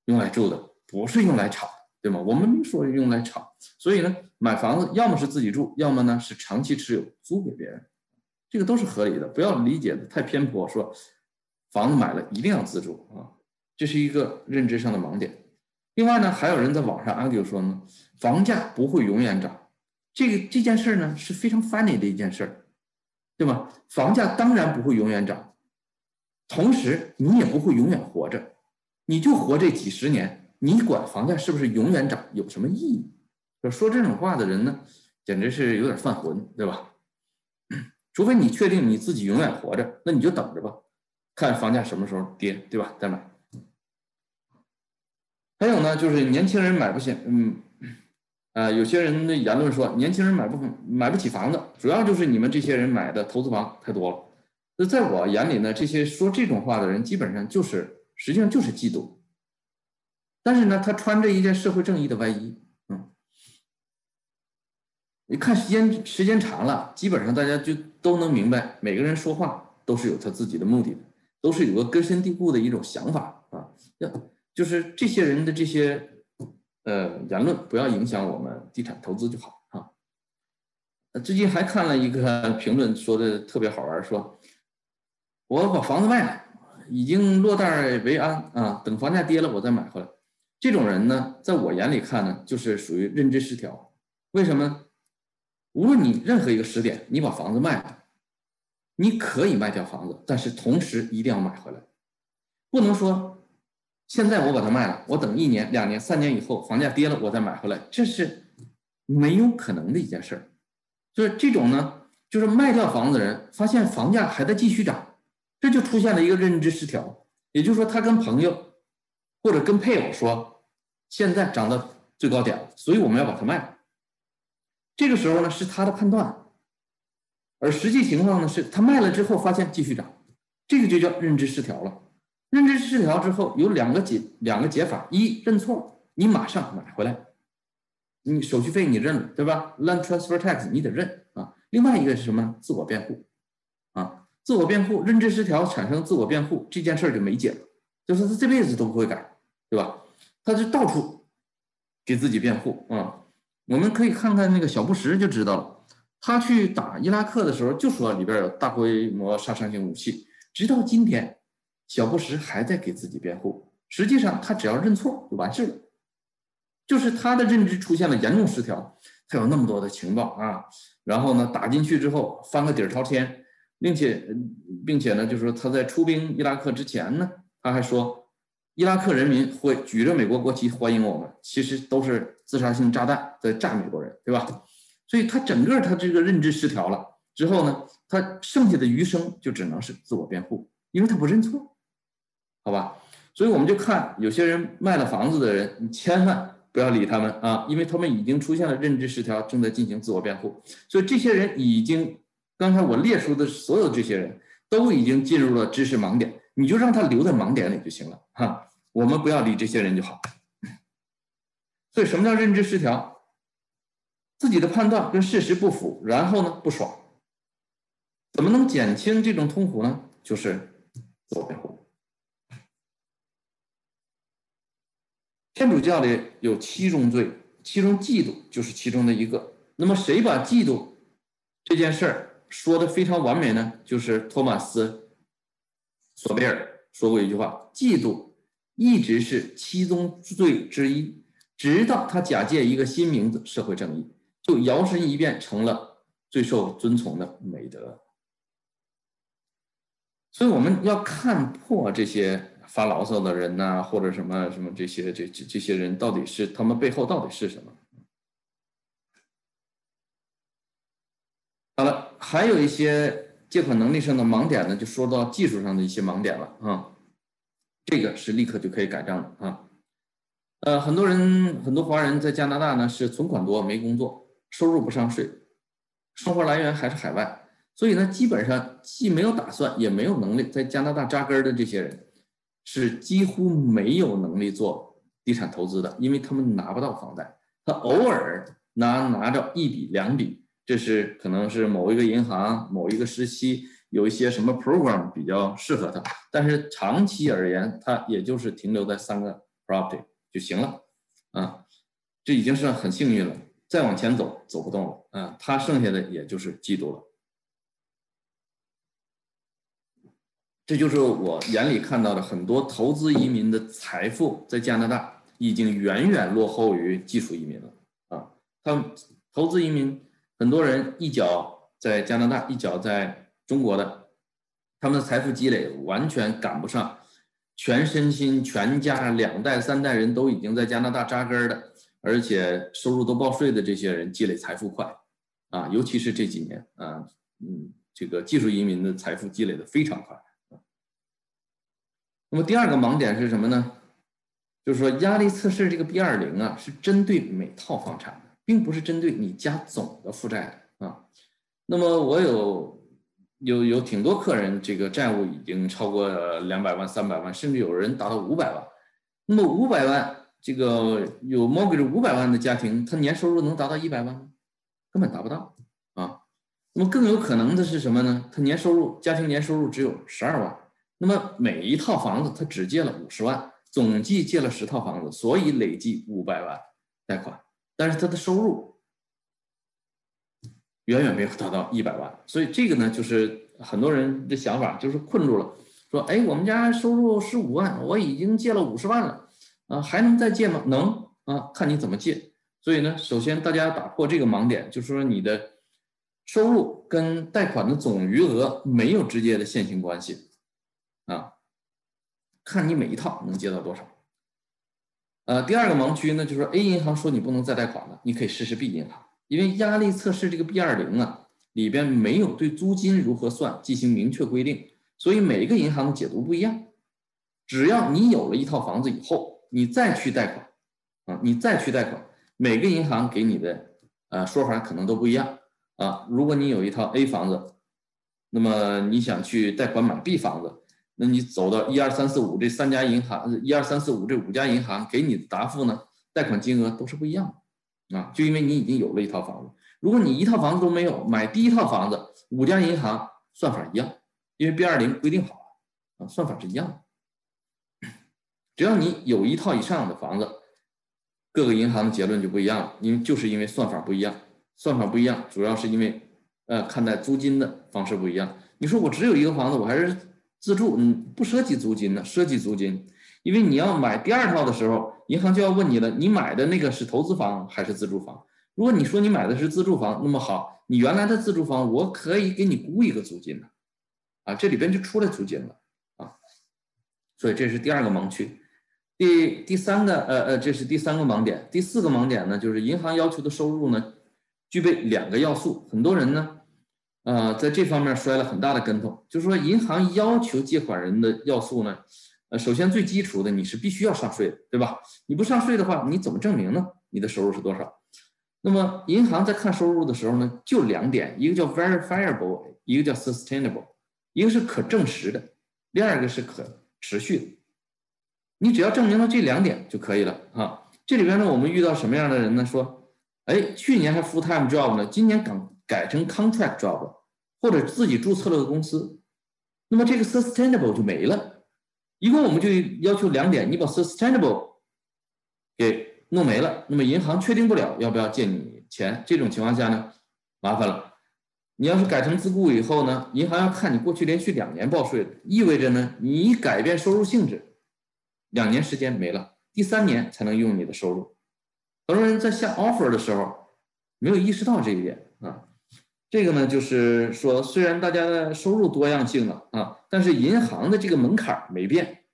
用来住的，不是用来炒，对吗？我们没说用来炒，所以呢，买房子要么是自己住，要么呢是长期持有租给别人，这个都是合理的，不要理解的太偏颇，说房子买了一定要自住啊。这是一个认知上的盲点。另外呢，还有人在网上 argue 说呢，房价不会永远涨。这个这件事呢是非常 funny 的一件事。对吧？房价当然不会永远涨，同时你也不会永远活着，你就活这几十年，你管房价是不是永远涨有什么意义？说这种话的人呢，简直是有点犯浑，对吧？除非你确定你自己永远活着，那你就等着吧，看房价什么时候跌，对吧？再买。还有呢，就是年轻人买不起，嗯。呃，有些人的言论说，年轻人买不买不起房子，主要就是你们这些人买的投资房太多了。那在我眼里呢，这些说这种话的人，基本上就是实际上就是嫉妒。但是呢，他穿着一件社会正义的外衣，嗯，你看时间时间长了，基本上大家就都能明白，每个人说话都是有他自己的目的的，都是有个根深蒂固的一种想法啊，要就是这些人的这些。呃，言论不要影响我们地产投资就好啊。最近还看了一个 评论，说的特别好玩，说我把房子卖了，已经落袋为安啊，等房价跌了我再买回来。这种人呢，在我眼里看呢，就是属于认知失调。为什么？无论你任何一个时点，你把房子卖了，你可以卖掉房子，但是同时一定要买回来，不能说。现在我把它卖了，我等一年、两年、三年以后房价跌了，我再买回来，这是没有可能的一件事儿。就是这种呢，就是卖掉房子的人发现房价还在继续涨，这就出现了一个认知失调。也就是说，他跟朋友或者跟配偶说，现在涨到最高点了，所以我们要把它卖了。这个时候呢，是他的判断，而实际情况呢，是他卖了之后发现继续涨，这个就叫认知失调了。认知失调之后有两个解两个解法：一认错，你马上买回来，你手续费你认了，对吧？Land transfer tax 你得认啊。另外一个是什么？自我辩护啊，自我辩护，认知失调产生自我辩护这件事儿就没解了，就是他这辈子都不会改，对吧？他就到处给自己辩护啊。我们可以看看那个小布什就知道了，他去打伊拉克的时候就说里边有大规模杀伤性武器，直到今天。小布什还在给自己辩护，实际上他只要认错就完事了。就是他的认知出现了严重失调，他有那么多的情报啊，然后呢打进去之后翻个底儿朝天，并且并且呢，就是说他在出兵伊拉克之前呢，他还说伊拉克人民会举着美国国旗欢迎我们，其实都是自杀性炸弹在炸美国人，对吧？所以他整个他这个认知失调了之后呢，他剩下的余生就只能是自我辩护，因为他不认错。好吧，所以我们就看有些人卖了房子的人，你千万不要理他们啊，因为他们已经出现了认知失调，正在进行自我辩护。所以这些人已经，刚才我列出的所有这些人都已经进入了知识盲点，你就让他留在盲点里就行了哈。我们不要理这些人就好。所以什么叫认知失调？自己的判断跟事实不符，然后呢不爽。怎么能减轻这种痛苦呢？就是自我辩护。天主教里有七宗罪，其中嫉妒就是其中的一个。那么，谁把嫉妒这件事儿说的非常完美呢？就是托马斯·索贝尔说过一句话：“嫉妒一直是七宗罪之一，直到他假借一个新名字——社会正义，就摇身一变成了最受尊崇的美德。”所以，我们要看破这些。发牢骚的人呐，或者什么什么这些这这这些人，到底是他们背后到底是什么？好了，还有一些借款能力上的盲点呢，就说到技术上的一些盲点了啊。这个是立刻就可以改正的啊。呃，很多人很多华人在加拿大呢是存款多没工作，收入不上税，生活来源还是海外，所以呢基本上既没有打算也没有能力在加拿大扎根的这些人。是几乎没有能力做地产投资的，因为他们拿不到房贷，他偶尔拿拿着一笔两笔，这是可能是某一个银行某一个时期有一些什么 program 比较适合他，但是长期而言，他也就是停留在三个 property 就行了，啊，这已经是很幸运了，再往前走走不动了，啊，他剩下的也就是嫉妒了。这就是我眼里看到的很多投资移民的财富，在加拿大已经远远落后于技术移民了啊！他们投资移民，很多人一脚在加拿大，一脚在中国的，他们的财富积累完全赶不上全身心全家两代三代人都已经在加拿大扎根的，而且收入都报税的这些人积累财富快啊，尤其是这几年啊，嗯，这个技术移民的财富积累的非常快。那么第二个盲点是什么呢？就是说压力测试这个 B 二零啊，是针对每套房产的，并不是针对你家总的负债啊。那么我有有有挺多客人，这个债务已经超过两百万、三百万，甚至有人达到五百万。那么五百万这个有 mortgage 五百万的家庭，他年收入能达到一百万吗？根本达不到啊。那么更有可能的是什么呢？他年收入家庭年收入只有十二万，那么每一套房子他只借了五十万。总计借了十套房子，所以累计五百万贷款，但是他的收入远远没有达到一百万，所以这个呢，就是很多人的想法就是困住了，说，哎，我们家收入十五万，我已经借了五十万了，啊，还能再借吗？能啊，看你怎么借。所以呢，首先大家打破这个盲点，就是说你的收入跟贷款的总余额没有直接的线性关系，啊。看你每一套能接到多少，呃，第二个盲区呢，就是说 A 银行说你不能再贷款了，你可以试试 B 银行，因为压力测试这个 B 二零啊里边没有对租金如何算进行明确规定，所以每一个银行的解读不一样。只要你有了一套房子以后，你再去贷款，啊，你再去贷款，每个银行给你的呃说法可能都不一样啊。如果你有一套 A 房子，那么你想去贷款买 B 房子。那你走到一二三四五这三家银行，一二三四五这五家银行给你的答复呢？贷款金额都是不一样的啊！就因为你已经有了一套房子，如果你一套房子都没有，买第一套房子，五家银行算法一样，因为 B 二零规定好了啊，算法是一样的。只要你有一套以上的房子，各个银行的结论就不一样了，因为就是因为算法不一样，算法不一样，主要是因为呃看待租金的方式不一样。你说我只有一个房子，我还是。自住，嗯，不涉及租金的，涉及租金，因为你要买第二套的时候，银行就要问你了，你买的那个是投资房还是自住房？如果你说你买的是自住房，那么好，你原来的自住房我可以给你估一个租金的，啊，这里边就出来租金了，啊，所以这是第二个盲区。第第三个，呃呃，这是第三个盲点。第四个盲点呢，就是银行要求的收入呢，具备两个要素，很多人呢。呃，在这方面摔了很大的跟头，就是说，银行要求借款人的要素呢，呃，首先最基础的，你是必须要上税的，对吧？你不上税的话，你怎么证明呢？你的收入是多少？那么，银行在看收入的时候呢，就两点，一个叫 verifiable，一个叫 sustainable，一个是可证实的，第二个是可持续的。你只要证明了这两点就可以了啊。这里边呢，我们遇到什么样的人呢？说，哎，去年还 full time job 呢，今年刚。改成 contract job，或者自己注册了个公司，那么这个 sustainable 就没了。一共我们就要求两点：你把 sustainable 给弄没了，那么银行确定不了要不要借你钱。这种情况下呢，麻烦了。你要是改成自雇以后呢，银行要看你过去连续两年报税，意味着呢，你改变收入性质，两年时间没了，第三年才能用你的收入。很多人在下 offer 的时候没有意识到这一点啊。这个呢，就是说，虽然大家的收入多样性了啊，但是银行的这个门槛没变，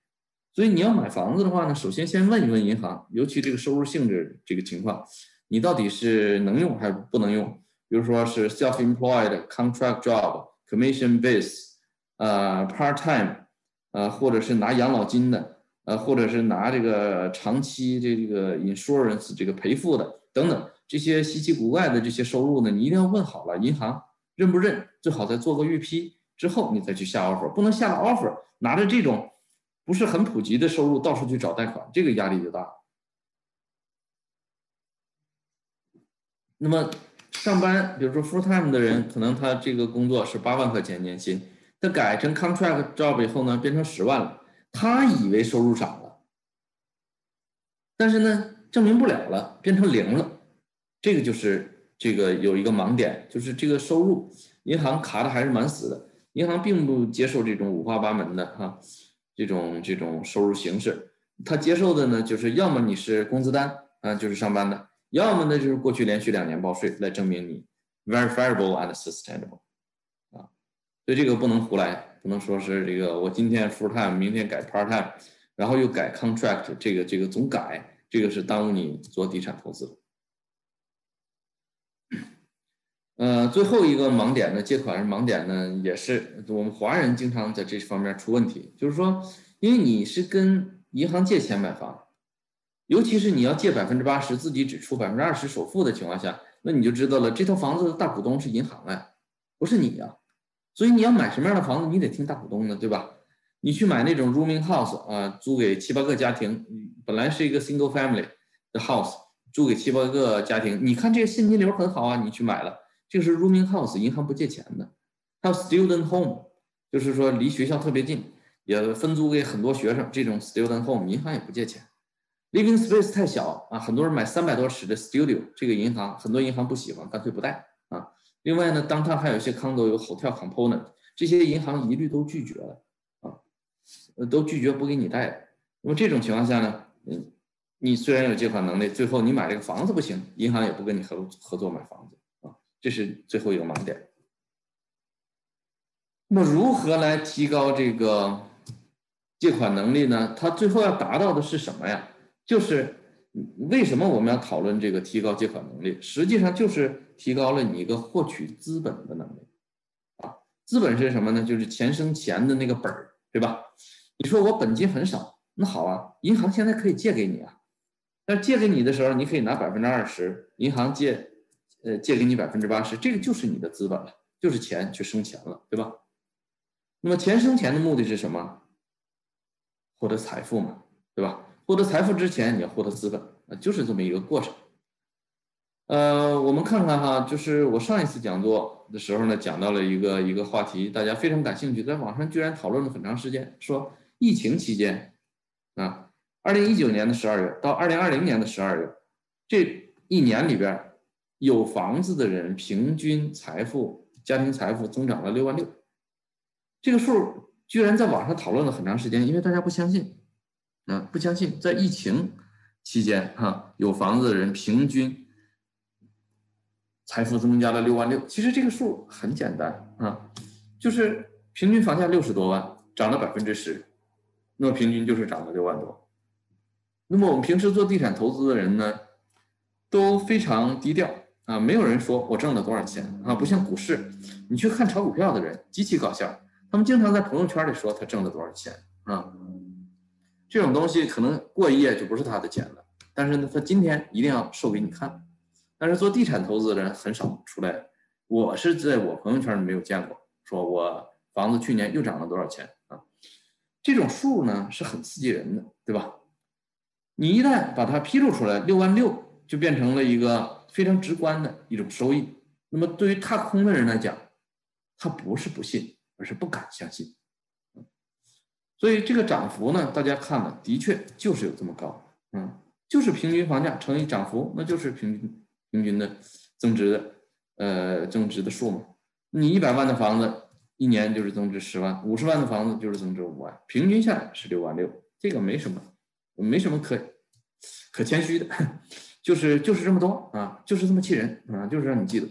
所以你要买房子的话呢，首先先问一问银行，尤其这个收入性质这个情况，你到底是能用还是不能用？比如说是 self-employed contract job commission base，呃，part time，呃，或者是拿养老金的，呃，或者是拿这个长期这个 insurance 这个赔付的等等。这些稀奇古怪的这些收入呢，你一定要问好了，银行认不认？最好再做个预批之后，你再去下 offer，不能下了 offer 拿着这种不是很普及的收入到处去找贷款，这个压力就大。那么上班，比如说 full time 的人，可能他这个工作是八万块钱年薪，他改成 contract job 以后呢，变成十万了，他以为收入涨了，但是呢，证明不了了，变成零了。这个就是这个有一个盲点，就是这个收入银行卡的还是蛮死的，银行并不接受这种五花八门的哈，这种这种收入形式，他接受的呢就是要么你是工资单啊，就是上班的，要么呢就是过去连续两年报税来证明你 verifiable and sustainable 啊，所以这个不能胡来，不能说是这个我今天 full time，明天改 part time，然后又改 contract，这个这个总改，这个是耽误你做地产投资的。呃，最后一个盲点呢，借款盲点呢，也是我们华人经常在这方面出问题，就是说，因为你是跟银行借钱买房，尤其是你要借百分之八十，自己只出百分之二十首付的情况下，那你就知道了，这套房子的大股东是银行哎，不是你呀，所以你要买什么样的房子，你得听大股东的，对吧？你去买那种 rooming house 啊，租给七八个家庭，本来是一个 single family 的 house，租给七八个家庭，你看这个现金流很好啊，你去买了。就是 rooming house，银行不借钱的。还有 student home，就是说离学校特别近，也分租给很多学生。这种 student home，银行也不借钱。living space 太小啊，很多人买三百多尺的 studio，这个银行很多银行不喜欢，干脆不贷啊。另外呢，当它还有一些 condo 有 hotel component，这些银行一律都拒绝了啊，都拒绝不给你贷。那么这种情况下呢，嗯，你虽然有借款能力，最后你买这个房子不行，银行也不跟你合合作买房子。这是最后一个盲点。那么，如何来提高这个借款能力呢？它最后要达到的是什么呀？就是为什么我们要讨论这个提高借款能力？实际上就是提高了你一个获取资本的能力啊。资本是什么呢？就是钱生钱的那个本儿，对吧？你说我本金很少，那好啊，银行现在可以借给你啊。但借给你的时候，你可以拿百分之二十，银行借。呃，借给你百分之八十，这个就是你的资本了，就是钱去生钱了，对吧？那么钱生钱的目的是什么？获得财富嘛，对吧？获得财富之前，你要获得资本，啊，就是这么一个过程。呃，我们看看哈，就是我上一次讲座的时候呢，讲到了一个一个话题，大家非常感兴趣，在网上居然讨论了很长时间，说疫情期间啊，二零一九年的十二月到二零二零年的十二月这一年里边。有房子的人平均财富、家庭财富增长了六万六，这个数居然在网上讨论了很长时间，因为大家不相信，啊，不相信在疫情期间哈，有房子的人平均财富增加了六万六。其实这个数很简单啊，就是平均房价六十多万，涨了百分之十，那么平均就是涨了六万多。那么我们平时做地产投资的人呢，都非常低调。啊，没有人说我挣了多少钱啊，不像股市，你去看炒股票的人极其搞笑，他们经常在朋友圈里说他挣了多少钱啊，这种东西可能过一夜就不是他的钱了，但是呢，他今天一定要秀给你看。但是做地产投资的人很少出来，我是在我朋友圈里没有见过，说我房子去年又涨了多少钱啊，这种数呢是很刺激人的，对吧？你一旦把它披露出来，六万六就变成了一个。非常直观的一种收益。那么对于踏空的人来讲，他不是不信，而是不敢相信。所以这个涨幅呢，大家看了，的确就是有这么高，嗯，就是平均房价乘以涨幅，那就是平均平均的增值的，呃，增值的数嘛。你一百万的房子，一年就是增值十万；五十万的房子就是增值五万，平均下来是六万六，这个没什么，没什么可可谦虚的。就是就是这么多啊，就是这么气人啊，就是让你记得。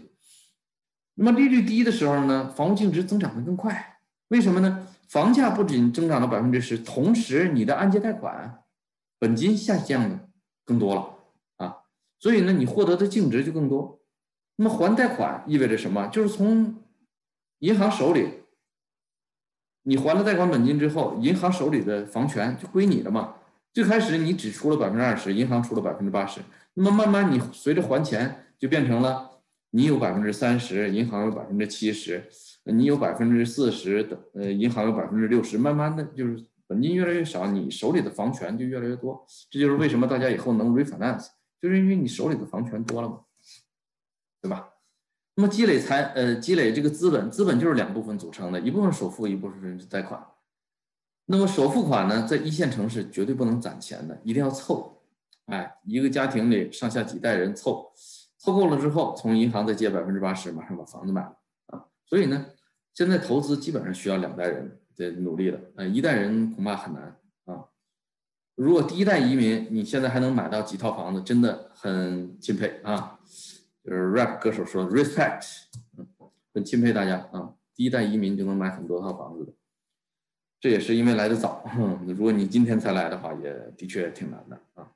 那么利率低的时候呢，房屋净值增长的更快，为什么呢？房价不仅增长了百分之十，同时你的按揭贷款本金下降的更多了啊，所以呢，你获得的净值就更多。那么还贷款意味着什么？就是从银行手里，你还了贷款本金之后，银行手里的房权就归你了嘛。最开始你只出了百分之二十，银行出了百分之八十。那么慢慢，你随着还钱，就变成了你有百分之三十，银行有百分之七十，你有百分之四十的，呃，银行有百分之六十。慢慢的就是本金越来越少，你手里的房权就越来越多。这就是为什么大家以后能 refinance，就是因为你手里的房权多了嘛，对吧？那么积累财，呃，积累这个资本，资本就是两部分组成的，一部分首付，一部分是贷款。那么首付款呢，在一线城市绝对不能攒钱的，一定要凑。哎，一个家庭里上下几代人凑，凑够了之后，从银行再借百分之八十，马上把房子买了啊。所以呢，现在投资基本上需要两代人的努力了，呃，一代人恐怕很难啊。如果第一代移民，你现在还能买到几套房子，真的很钦佩啊。就是 rap 歌手说 respect，嗯，很钦佩大家啊。第一代移民就能买很多套房子的。这也是因为来的早，如果你今天才来的话，也的确挺难的啊。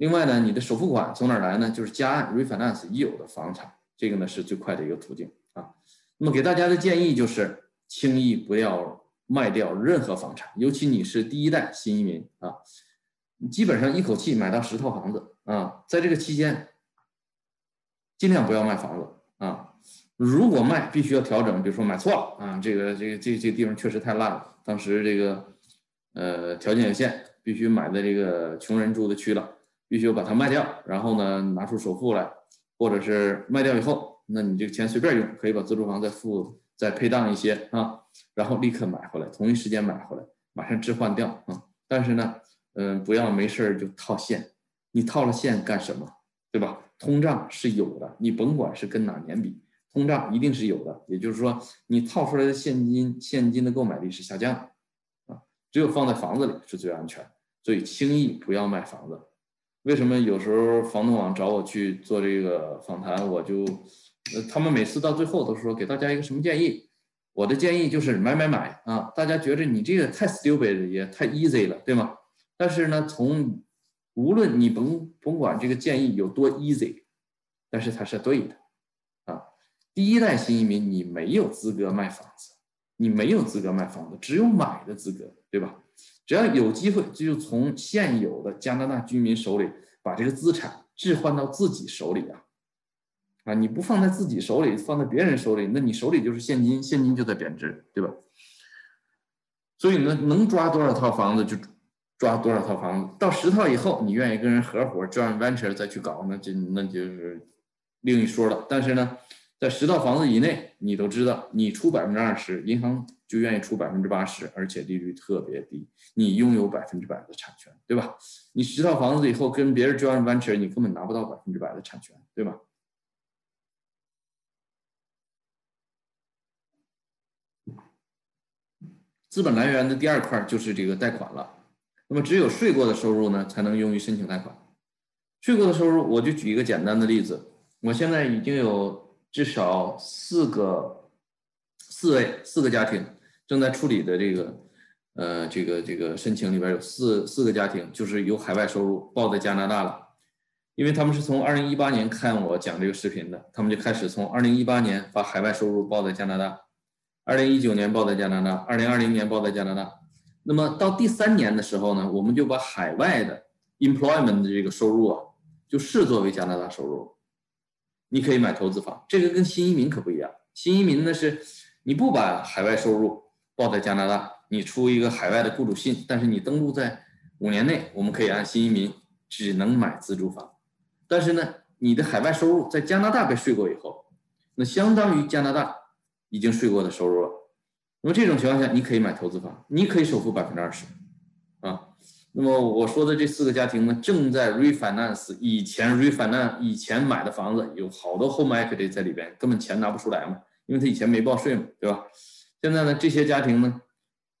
另外呢，你的首付款从哪儿来呢？就是加按 refinance 已有的房产，这个呢是最快的一个途径啊。那么给大家的建议就是，轻易不要卖掉任何房产，尤其你是第一代新移民啊，基本上一口气买到十套房子啊，在这个期间，尽量不要卖房子啊。如果卖，必须要调整，比如说买错了啊，这个这个这这个地方确实太烂了，当时这个呃条件有限，必须买在这个穷人住的区了。必须要把它卖掉，然后呢拿出首付来，或者是卖掉以后，那你这个钱随便用，可以把自住房再付再配当一些啊，然后立刻买回来，同一时间买回来，马上置换掉啊。但是呢，嗯，不要没事就套现，你套了现干什么？对吧？通胀是有的，你甭管是跟哪年比，通胀一定是有的。也就是说，你套出来的现金，现金的购买力是下降的啊。只有放在房子里是最安全，所以轻易不要卖房子。为什么有时候房东网找我去做这个访谈，我就，呃，他们每次到最后都说给大家一个什么建议？我的建议就是买买买啊！大家觉得你这个太 stupid 也太 easy 了，对吗？但是呢，从无论你甭甭管这个建议有多 easy，但是它是对的啊！第一代新移民你没有资格卖房子，你没有资格卖房子，只有买的资格，对吧？只要有机会，就从现有的加拿大居民手里把这个资产置换到自己手里啊！啊，你不放在自己手里，放在别人手里，那你手里就是现金，现金就在贬值，对吧？所以呢，能抓多少套房子就抓多少套房子，到十套以后，你愿意跟人合伙 join venture 再去搞，那就那就是另一说了。但是呢，在十套房子以内，你都知道，你出百分之二十，银行。就愿意出百分之八十，而且利率特别低，你拥有百分之百的产权，对吧？你十套房子以后跟别人 join venture，你根本拿不到百分之百的产权，对吧？资本来源的第二块就是这个贷款了。那么只有税过的收入呢，才能用于申请贷款。税过的收入，我就举一个简单的例子，我现在已经有至少四个四位四个家庭。正在处理的这个，呃，这个这个申请里边有四四个家庭，就是有海外收入报在加拿大了，因为他们是从二零一八年看我讲这个视频的，他们就开始从二零一八年把海外收入报在加拿大，二零一九年报在加拿大，二零二零年报在加拿大，那么到第三年的时候呢，我们就把海外的 employment 的这个收入啊，就视作为加拿大收入，你可以买投资房，这个跟新移民可不一样，新移民呢是你不把海外收入。报在加拿大，你出一个海外的雇主信，但是你登录在五年内，我们可以按新移民只能买自住房。但是呢，你的海外收入在加拿大被税过以后，那相当于加拿大已经税过的收入了。那么这种情况下，你可以买投资房，你可以首付百分之二十。那么我说的这四个家庭呢，正在 refinance 以前 refinance 以前买的房子，有好多 home equity 在里边，根本钱拿不出来嘛，因为他以前没报税嘛，对吧？现在呢，这些家庭呢，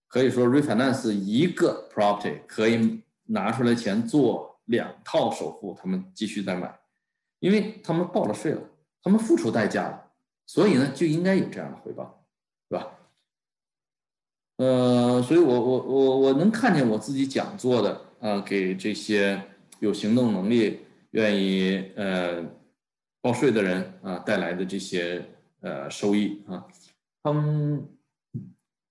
可以说 refinance 一个 property 可以拿出来钱做两套首付，他们继续再买，因为他们报了税了，他们付出代价了，所以呢就应该有这样的回报，呃，所以我我我我能看见我自己讲座的啊，给这些有行动能力、愿意呃报税的人啊带来的这些呃收益啊，他们。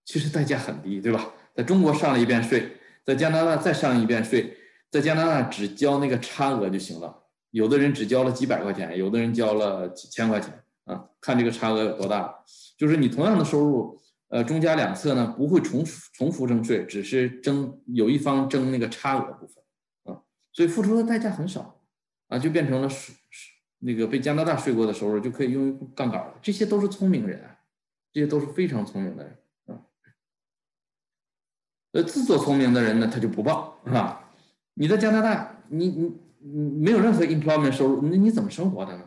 其实代价很低，对吧？在中国上了一遍税，在加拿大再上一遍税，在加拿大只交那个差额就行了。有的人只交了几百块钱，有的人交了几千块钱啊，看这个差额有多大。就是你同样的收入，呃，中加两侧呢不会重重复征税，只是征有一方征那个差额部分啊，所以付出的代价很少啊，就变成了税那个被加拿大税过的收入就可以用于杠杆了。这些都是聪明人，这些都是非常聪明的人啊。呃，自作聪明的人呢，他就不报，是吧？你在加拿大，你你你没有任何 employment 收入，那你怎么生活的呢？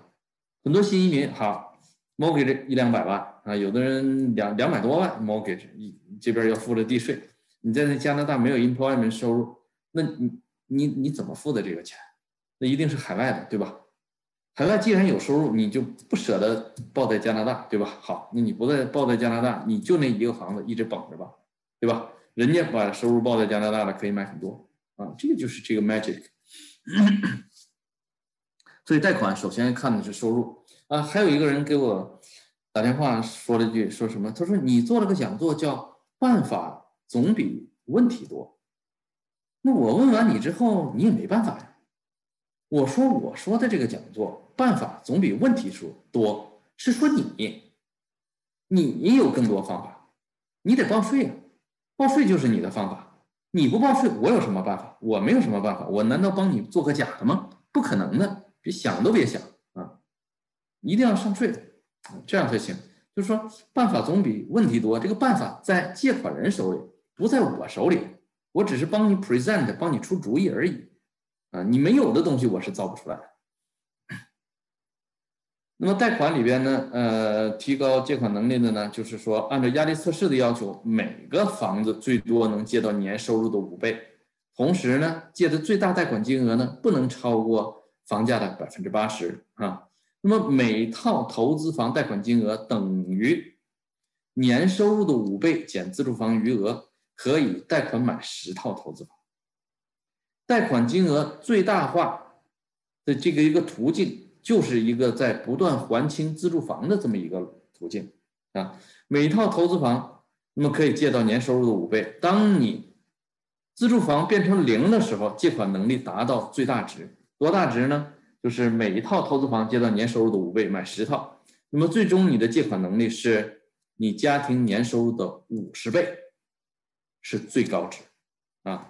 很多新移民，好，mortgage 一两百万啊，有的人两两百多万 mortgage，一这边要付了地税，你在那加拿大没有 employment 收入，那你你你怎么付的这个钱？那一定是海外的，对吧？海外既然有收入，你就不舍得报在加拿大，对吧？好，那你不在报在加拿大，你就那一个房子一直绑着吧，对吧？人家把收入报在加拿大的可以买很多啊，这个就是这个 magic。所以贷款首先看的是收入啊。还有一个人给我打电话说了句，说什么？他说你做了个讲座叫“办法总比问题多”。那我问完你之后，你也没办法呀。我说我说的这个讲座，办法总比问题数多，是说你，你有更多方法，你得报税啊，报税就是你的方法，你不报税，我有什么办法？我没有什么办法，我难道帮你做个假的吗？不可能的，别想都别想！一定要上税，这样才行。就是说，办法总比问题多，这个办法在借款人手里，不在我手里，我只是帮你 present，帮你出主意而已。啊，你没有的东西我是造不出来。那么贷款里边呢，呃，提高借款能力的呢，就是说按照压力测试的要求，每个房子最多能借到年收入的五倍，同时呢，借的最大贷款金额呢不能超过房价的百分之八十啊。那么每套投资房贷款金额等于年收入的五倍减自住房余额，可以贷款买十套投资房。贷款金额最大化的这个一个途径，就是一个在不断还清自住房的这么一个途径啊。每套投资房，那么可以借到年收入的五倍。当你自住房变成零的时候，借款能力达到最大值，多大值呢？就是每一套投资房借到年收入的五倍，买十套，那么最终你的借款能力是你家庭年收入的五十倍，是最高值啊。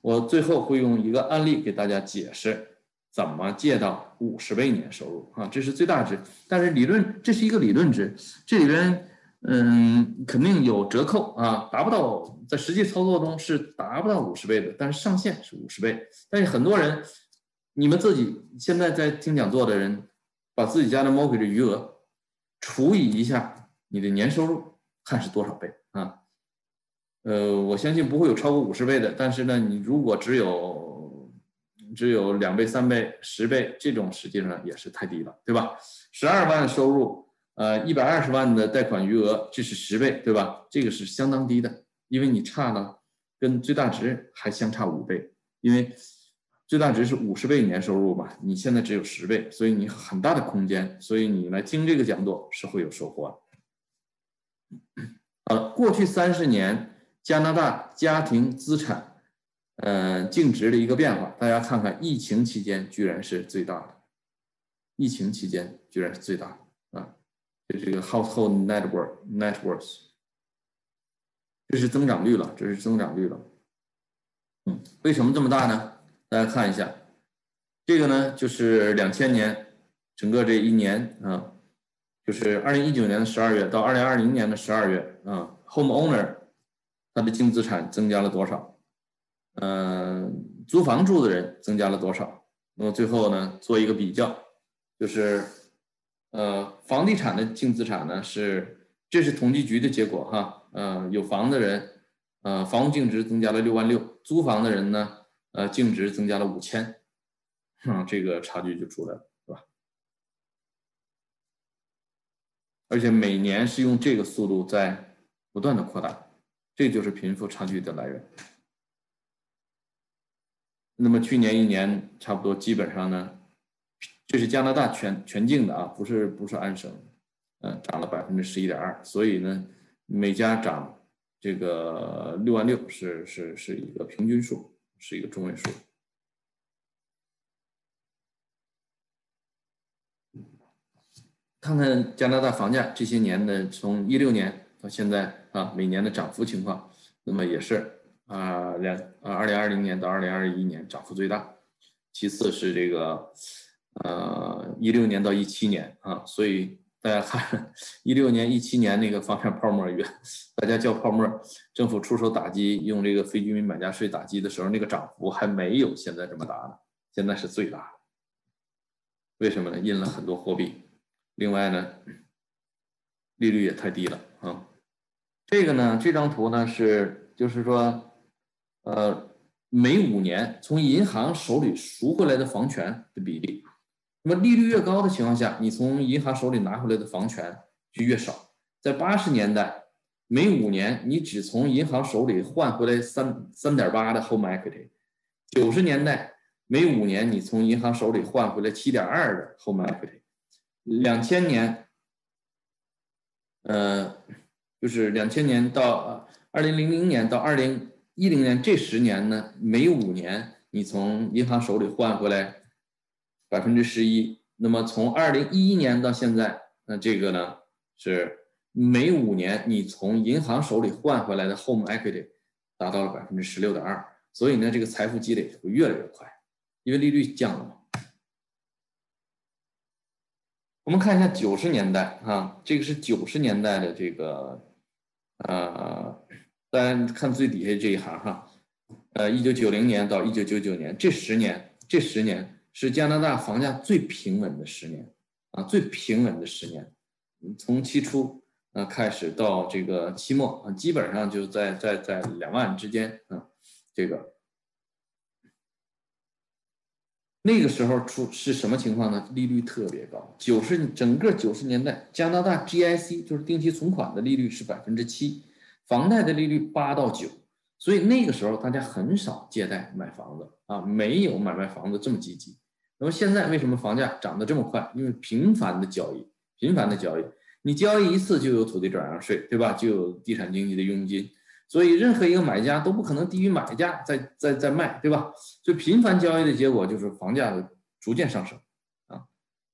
我最后会用一个案例给大家解释怎么借到五十倍年收入啊，这是最大值。但是理论这是一个理论值，这里边嗯肯定有折扣啊，达不到在实际操作中是达不到五十倍的，但是上限是五十倍。但是很多人，你们自己现在在听讲座的人，把自己家的 mortgage 余额除以一下你的年收入，看是多少倍啊？呃，我相信不会有超过五十倍的，但是呢，你如果只有只有两倍、三倍、十倍，这种实际上也是太低了，对吧？十二万收入，呃，一百二十万的贷款余额，这是十倍，对吧？这个是相当低的，因为你差了，跟最大值还相差五倍，因为最大值是五十倍年收入吧，你现在只有十倍，所以你很大的空间，所以你来听这个讲座是会有收获的。呃，过去三十年。加拿大家庭资产，呃，净值的一个变化，大家看看，疫情期间居然是最大的，疫情期间居然是最大的啊，就这个 household network net worth，这是增长率了，这是增长率了，嗯，为什么这么大呢？大家看一下，这个呢就是两千年整个这一年啊，就是二零一九年的十二月到二零二零年的十二月啊，homeowner。他的净资产增加了多少？嗯，租房住的人增加了多少？那么最后呢，做一个比较，就是，呃，房地产的净资产呢是，这是统计局的结果哈，呃，有房的人，呃，房屋净值增加了六万六，租房的人呢，呃，净值增加了五千，啊，这个差距就出来了，是吧？而且每年是用这个速度在不断的扩大。这就是贫富差距的来源。那么去年一年差不多基本上呢，这是加拿大全全境的啊，不是不是安省，嗯，涨了百分之十一点二，所以呢，每家涨这个六万六是是是一个平均数，是一个中位数。看看加拿大房价这些年的，从一六年到现在。啊，每年的涨幅情况，那么也是啊，两啊，二零二零年到二零二一年涨幅最大，其次是这个呃一六年到一七年啊，所以大家看一六年、一七年那个房产泡沫月，大家叫泡沫，政府出手打击，用这个非居民买家税打击的时候，那个涨幅还没有现在这么大呢，现在是最大的。为什么呢？印了很多货币，另外呢，利率也太低了啊。这个呢，这张图呢是，就是说，呃，每五年从银行手里赎回来的房权的比例，那么利率越高的情况下，你从银行手里拿回来的房权就越少。在八十年代，每五年你只从银行手里换回来三三点八的 home equity；九十年代，每五年你从银行手里换回来七点二的 home equity；两千年，呃，就是两千年到二零零零年到二零一零年这十年呢，每五年你从银行手里换回来。百分之十一，那么从二零一一年到现在，那这个呢是每五年你从银行手里换回来的 home equity 达到了百分之十六点二，所以呢这个财富积累会越来越快，因为利率降了嘛。我们看一下九十年代啊，这个是九十年代的这个，呃，大家看最底下这一行哈，呃，一九九零年到一九九九年这十年，这十年。是加拿大房价最平稳的十年啊，最平稳的十年，从期初啊开始到这个期末啊，基本上就在在在两万之间啊，这个那个时候出是什么情况呢？利率特别高，九十整个九十年代，加拿大 GIC 就是定期存款的利率是百分之七，房贷的利率八到九。所以那个时候大家很少借贷买房子啊，没有买卖房子这么积极。那么现在为什么房价涨得这么快？因为频繁的交易，频繁的交易，你交易一次就有土地转让税，对吧？就有地产经济的佣金，所以任何一个买家都不可能低于买家在在在卖，对吧？所以频繁交易的结果就是房价的逐渐上升，啊，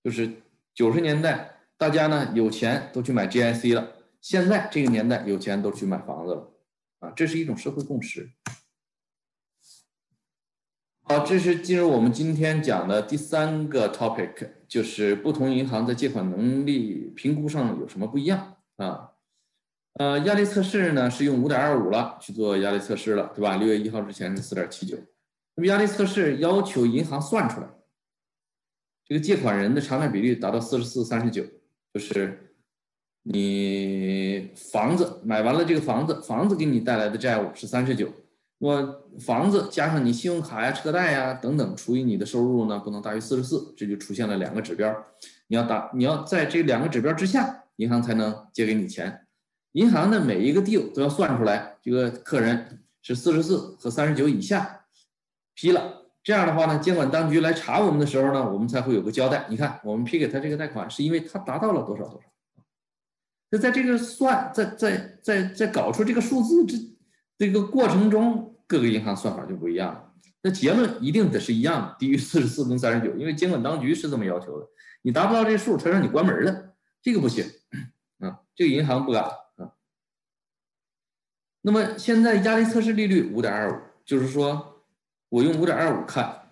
就是九十年代大家呢有钱都去买 GIC 了，现在这个年代有钱都去买房子了，啊，这是一种社会共识。好，这是进入我们今天讲的第三个 topic，就是不同银行在借款能力评估上有什么不一样啊？呃，压力测试呢是用五点二五了去做压力测试了，对吧？六月一号之前是四点七九。那么压力测试要求银行算出来，这个借款人的偿债比率达到四十四三十九，就是你房子买完了这个房子，房子给你带来的债务是三十九。我房子加上你信用卡呀、车贷呀等等，除以你的收入呢，不能大于四十四，这就出现了两个指标。你要达，你要在这两个指标之下，银行才能借给你钱。银行的每一个 deal 都要算出来，这个客人是四十四和三十九以下批了。这样的话呢，监管当局来查我们的时候呢，我们才会有个交代。你看，我们批给他这个贷款，是因为他达到了多少多少。就在这个算，在在在在搞出这个数字这这个过程中。各个银行算法就不一样了，那结论一定得是一样的，低于四十四跟三十九，因为监管当局是这么要求的。你达不到这数，他让你关门了，这个不行啊，这个银行不敢啊。那么现在压力测试利率五点二五，就是说我用五点二五看，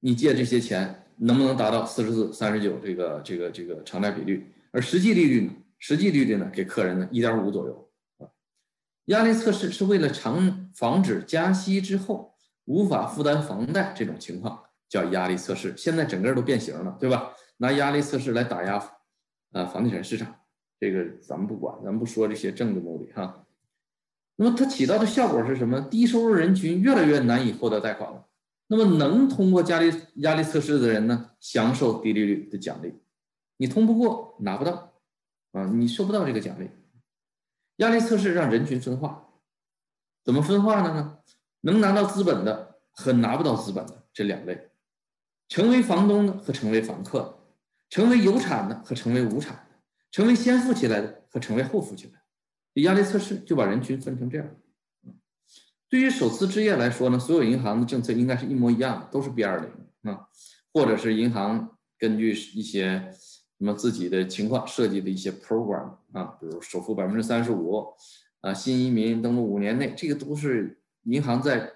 你借这些钱能不能达到四十四、三十九这个这个这个偿债比率，而实际利率呢？实际利率呢？给客人呢一点五左右。压力测试是为了长防止加息之后无法负担房贷这种情况，叫压力测试。现在整个都变形了，对吧？拿压力测试来打压，啊，房地产市场，这个咱们不管，咱们不说这些政治目的哈。那么它起到的效果是什么？低收入人群越来越难以获得贷款了。那么能通过压力压力测试的人呢，享受低利率的奖励。你通不过，拿不到，啊，你收不到这个奖励。压力测试让人群分化，怎么分化的呢？能拿到资本的和拿不到资本的这两类，成为房东的和成为房客，成为有产的和成为无产的，成为先富起来的和成为后富起来。压力测试就把人群分成这样。对于首次置业来说呢，所有银行的政策应该是一模一样的，都是 B 二零啊，或者是银行根据一些。那么自己的情况设计的一些 program 啊，比如首付百分之三十五，啊，新移民登陆五年内，这个都是银行在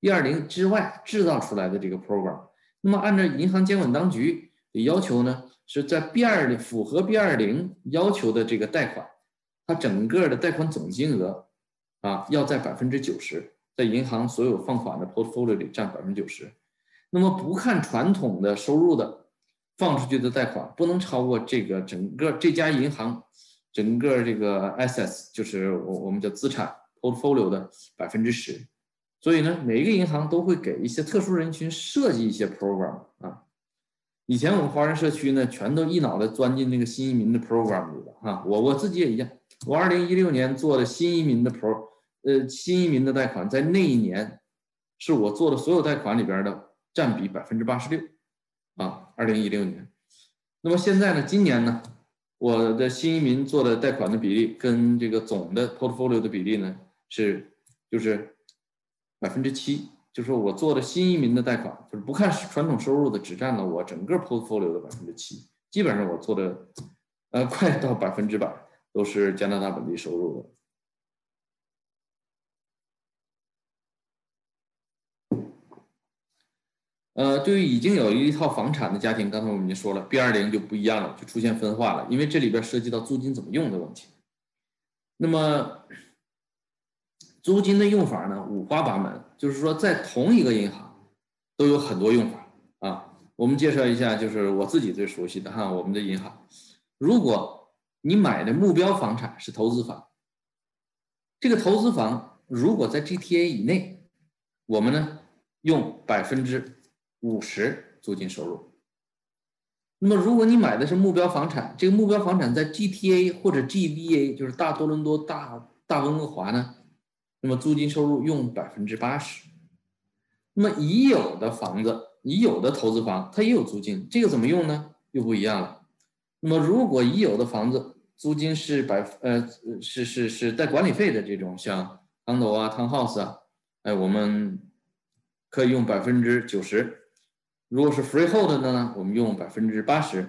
B 二零之外制造出来的这个 program。那么按照银行监管当局的要求呢，是在 B 二零符合 B 二零要求的这个贷款，它整个的贷款总金额啊要在百分之九十，在银行所有放款的 portfolio 里占百分之九十。那么不看传统的收入的。放出去的贷款不能超过这个整个这家银行整个这个 assets，就是我我们叫资产 portfolio 的百分之十。所以呢，每一个银行都会给一些特殊人群设计一些 program 啊。以前我们华人社区呢，全都一脑袋钻进那个新移民的 program 里了哈。我我自己也一样，我二零一六年做的新移民的 pro，呃，新移民的贷款，在那一年是我做的所有贷款里边的占比百分之八十六，二零一六年。那么现在呢，今年呢，我的新移民做的贷款的比例跟这个总的 portfolio 的比例呢是就是百分之七。就是我做的新移民的贷款，就是不看传统收入的，只占了我整个 portfolio 的百分之七。基本上我做的，呃，快到百分之百都是加拿大本地收入的。呃，对于已经有一套房产的家庭，刚才我们已经说了，B 二零就不一样了，就出现分化了，因为这里边涉及到租金怎么用的问题。那么。租金的用法呢五花八门，就是说在同一个银行都有很多用法啊。我们介绍一下，就是我自己最熟悉的哈，我们的银行。如果你买的目标房产是投资房，这个投资房如果在 GTA 以内，我们呢用百分之五十租金收入。那么如果你买的是目标房产，这个目标房产在 GTA 或者 GVA，就是大多伦多、大大温哥华呢？那么租金收入用百分之八十，那么已有的房子、已有的投资房，它也有租金，这个怎么用呢？又不一样了。那么如果已有的房子租金是百呃是是是带管理费的这种，像 condo 啊、townhouse 啊，哎，我们可以用百分之九十。如果是 freehold 的呢，我们用百分之八十。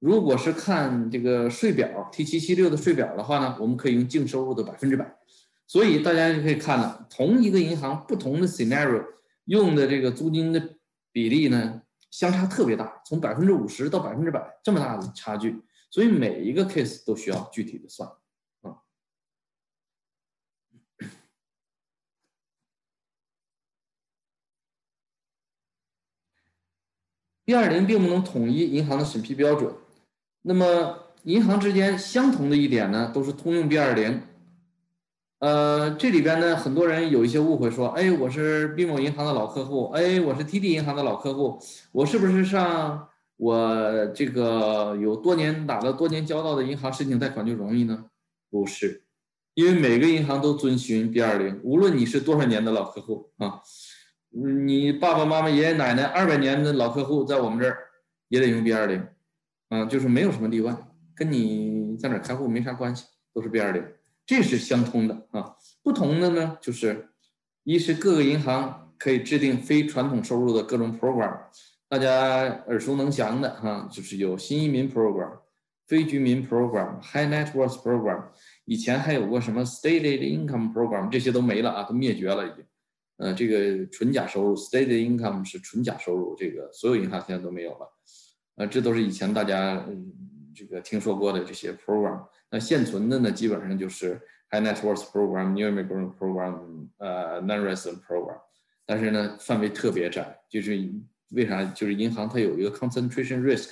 如果是看这个税表 T 七七六的税表的话呢，我们可以用净收入的百分之百。所以大家就可以看到，同一个银行不同的 scenario 用的这个租金的比例呢，相差特别大，从百分之五十到百分之百这么大的差距。所以每一个 case 都需要具体的算啊。B 二零并不能统一银行的审批标准，那么银行之间相同的一点呢，都是通用 B 二零。呃，这里边呢，很多人有一些误会，说，哎，我是 B 某银行的老客户，哎，我是 TD 银行的老客户，我是不是上我这个有多年打了多年交道的银行申请贷款就容易呢？不是，因为每个银行都遵循 B 二零，无论你是多少年的老客户啊，你爸爸妈妈、爷爷奶奶二百年的老客户，在我们这儿也得用 B 二零，啊，就是没有什么例外，跟你在哪开户没啥关系，都是 B 二零。这是相通的啊，不同的呢，就是一是各个银行可以制定非传统收入的各种 program，大家耳熟能详的哈，就是有新移民 program、非居民 program、high net worth program，以前还有过什么 stated income program，这些都没了啊，都灭绝了已经。呃，这个纯假收入 （state income 是纯假收入，这个所有银行现在都没有了。呃，这都是以前大家嗯这个听说过的这些 program。那现存的呢，基本上就是 High Net Worth Program、New Immigrant Program、呃 Non-Resident Program，但是呢，范围特别窄，就是为啥？就是银行它有一个 Concentration Risk，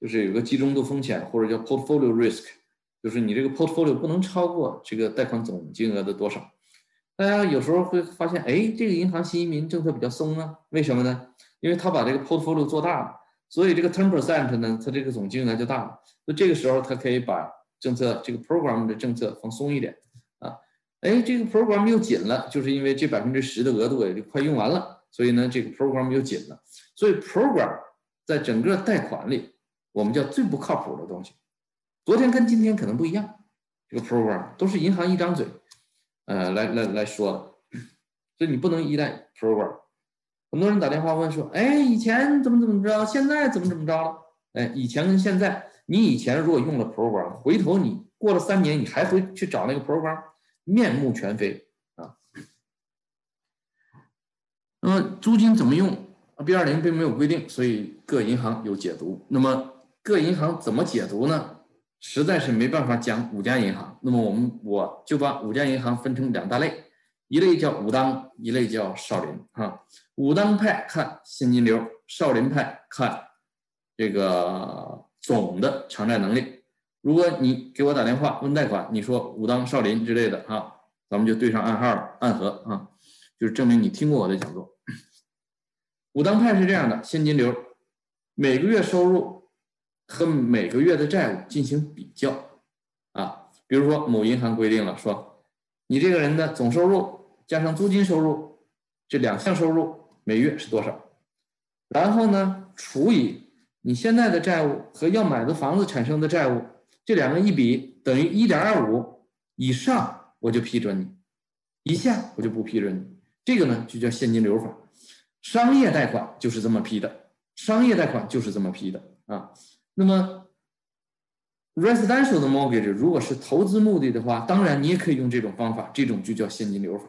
就是有个集中度风险，或者叫 Portfolio Risk，就是你这个 Portfolio 不能超过这个贷款总金额的多少。大家有时候会发现，哎，这个银行新移民政策比较松啊，为什么呢？因为他把这个 Portfolio 做大了，所以这个 Ten Percent 呢，它这个总金额就大了，那这个时候它可以把政策这个 program 的政策放松一点啊，哎，这个 program 又紧了，就是因为这百分之十的额度也就快用完了，所以呢，这个 program 又紧了。所以 program 在整个贷款里，我们叫最不靠谱的东西。昨天跟今天可能不一样，这个 program 都是银行一张嘴，呃，来来来说，所以你不能依赖 program。很多人打电话问说，哎，以前怎么怎么着，现在怎么怎么着了？哎，以前跟现在。你以前如果用了 program，回头你过了三年，你还会去找那个 program，面目全非啊。那么租金怎么用？B 二零并没有规定，所以各银行有解读。那么各银行怎么解读呢？实在是没办法讲五家银行。那么我们我就把五家银行分成两大类，一类叫武当，一类叫少林。哈，武当派看现金流，少林派看这个。总的偿债能力，如果你给我打电话问贷款，你说武当少林之类的哈，咱们就对上暗号，暗合啊，就是证明你听过我的讲座。武当派是这样的，现金流每个月收入和每个月的债务进行比较啊。比如说某银行规定了说，你这个人的总收入加上租金收入这两项收入每月是多少，然后呢除以你现在的债务和要买的房子产生的债务，这两个一比等于一点二五以上我就批准你，以下我就不批准你。这个呢就叫现金流法，商业贷款就是这么批的，商业贷款就是这么批的啊。那么 residential 的 mortgage 如果是投资目的的话，当然你也可以用这种方法，这种就叫现金流法。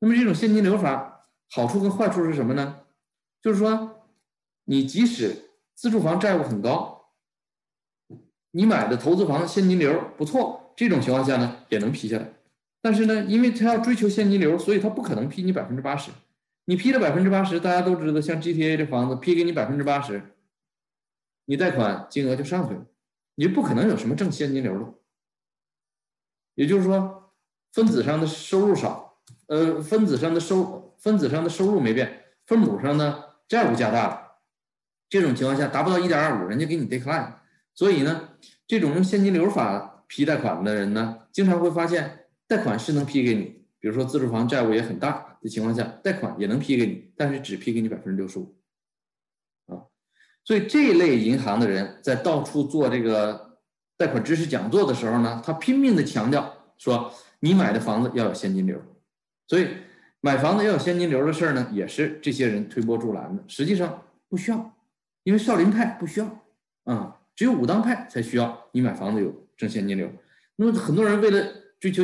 那么这种现金流法好处跟坏处是什么呢？就是说你即使自住房债务很高，你买的投资房现金流不错，这种情况下呢也能批下来。但是呢，因为他要追求现金流，所以他不可能批你百分之八十。你批了百分之八十，大家都知道，像 GTA 这房子批给你百分之八十，你贷款金额就上去了，你就不可能有什么正现金流了。也就是说，分子上的收入少，呃，分子上的收分子上的收入没变，分母上的债务加大了。这种情况下达不到一点二五，人家给你 decline。所以呢，这种用现金流法批贷款的人呢，经常会发现。贷款是能批给你，比如说自住房债务也很大的情况下，贷款也能批给你，但是只批给你百分之六十五，所以这一类银行的人在到处做这个贷款知识讲座的时候呢，他拼命的强调说，你买的房子要有现金流，所以买房子要有现金流的事儿呢，也是这些人推波助澜的。实际上不需要，因为少林派不需要，啊，只有武当派才需要你买房子有挣现金流。那么很多人为了追求。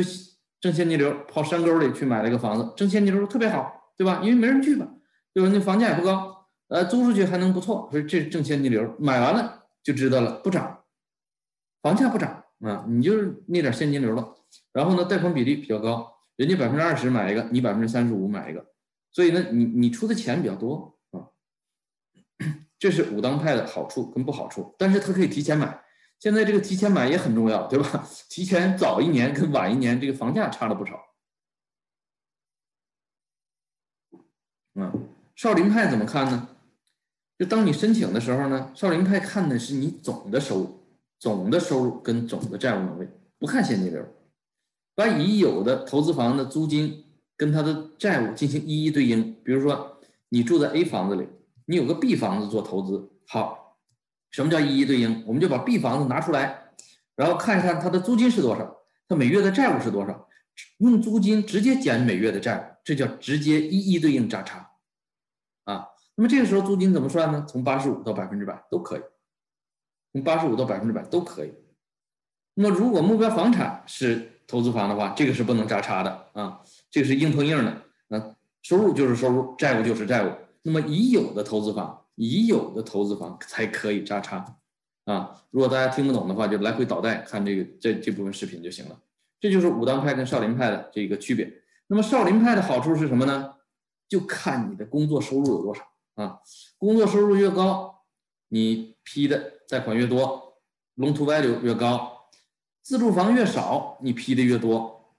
挣现金流，跑山沟里去买了一个房子，挣现金流特别好，对吧？因为没人去嘛，对吧？那房价也不高，呃，租出去还能不错，所以这挣现金流。买完了就知道了，不涨，房价不涨啊，你就是那点现金流了。然后呢，贷款比例比较高，人家百分之二十买一个，你百分之三十五买一个，所以呢，你你出的钱比较多啊。这是武当派的好处跟不好处，但是他可以提前买。现在这个提前买也很重要，对吧？提前早一年跟晚一年，这个房价差了不少。嗯，少林派怎么看呢？就当你申请的时候呢，少林派看的是你总的收入，总的收入跟总的债务能力，不看现金流，把已有的投资房的租金跟它的债务进行一一对应。比如说，你住在 A 房子里，你有个 B 房子做投资，好。什么叫一一对应？我们就把 B 房子拿出来，然后看一看它的租金是多少，它每月的债务是多少，用租金直接减每月的债务，这叫直接一一对应价差啊。那么这个时候租金怎么算呢？从八十五到百分之百都可以，从八十五到百分之百都可以。那么如果目标房产是投资房的话，这个是不能扎差的啊，这个是硬碰硬的。那收入就是收入，债务就是债务。那么已有的投资房。已有的投资房才可以扎差，啊，如果大家听不懂的话，就来回倒带看这个这这部分视频就行了。这就是武当派跟少林派的这个区别。那么少林派的好处是什么呢？就看你的工作收入有多少啊，工作收入越高，你批的贷款越多，loan to value 越高；自住房越少，你批的越多，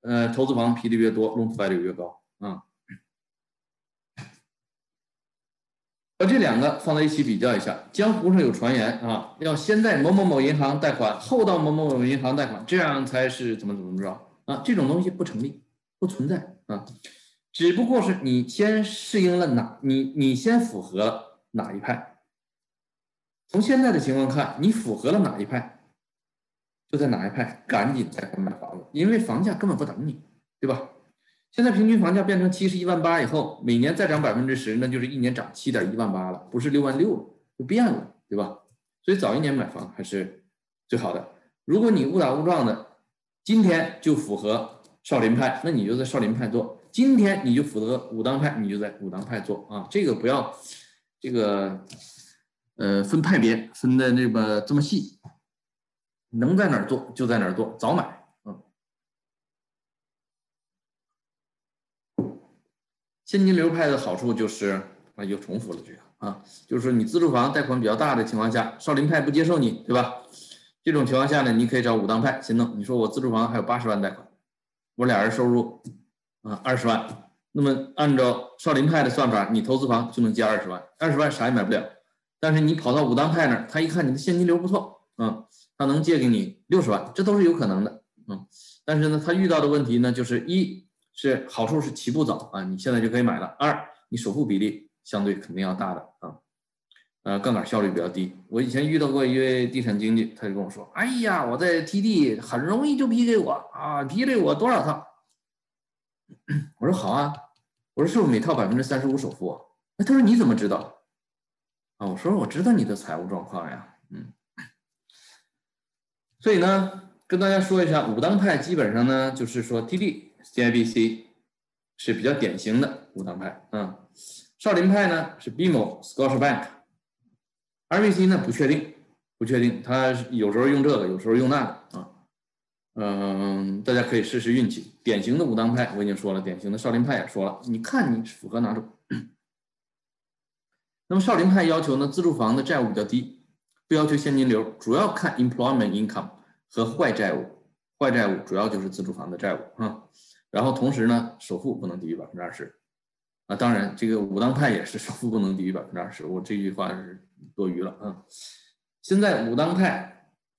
呃，投资房批的越多，loan to value 越高啊。把这两个放在一起比较一下，江湖上有传言啊，要先在某某某银行贷款，后到某某某银行贷款，这样才是怎么怎么着啊？这种东西不成立，不存在啊，只不过是你先适应了哪，你你先符合哪一派。从现在的情况看，你符合了哪一派，就在哪一派赶紧贷款买房子，因为房价根本不等你，对吧？现在平均房价变成七十一万八以后，每年再涨百分之十，那就是一年涨七点一万八了，不是六万六了，就变了，对吧？所以早一年买房还是最好的。如果你误打误撞的今天就符合少林派，那你就在少林派做；今天你就符合武当派，你就在武当派做啊。这个不要这个呃分派别分的那么这么细，能在哪儿做就在哪儿做，早买。现金流派的好处就是啊，又重复了这个啊，就是说你自住房贷款比较大的情况下，少林派不接受你，对吧？这种情况下呢，你可以找武当派先弄。你说我自住房还有八十万贷款，我俩人收入啊二十万，那么按照少林派的算法，你投资房就能借二十万，二十万啥也买不了，但是你跑到武当派那儿，他一看你的现金流不错，嗯，他能借给你六十万，这都是有可能的，嗯。但是呢，他遇到的问题呢，就是一是好处是起步早啊，你现在就可以买了；二，你首付比例相对肯定要大的啊，呃，杠杆效率比较低。我以前遇到过一位地产经纪，他就跟我说：“哎呀，我在 TD 很容易就批给我啊，批给我多少套？”我说：“好啊。”我说：“是不是每套百分之三十五首付？”那他说：“你怎么知道？”啊，我说：“我知道你的财务状况呀。”嗯，所以呢。跟大家说一下，武当派基本上呢，就是说 TD、CIBC 是比较典型的武当派，嗯，少林派呢是 BMO、Scotiabank，RBC 呢不确定，不确定，他有时候用这个，有时候用那个啊，嗯，大家可以试试运气。典型的武当派我已经说了，典型的少林派也说了，你看你符合哪种？那么少林派要求呢，自住房的债务比较低，不要求现金流，主要看 employment income。和坏债务，坏债务主要就是自住房的债务啊，然后同时呢，首付不能低于百分之二十，啊，当然这个武当派也是首付不能低于百分之二十，我这句话是多余了啊。现在武当派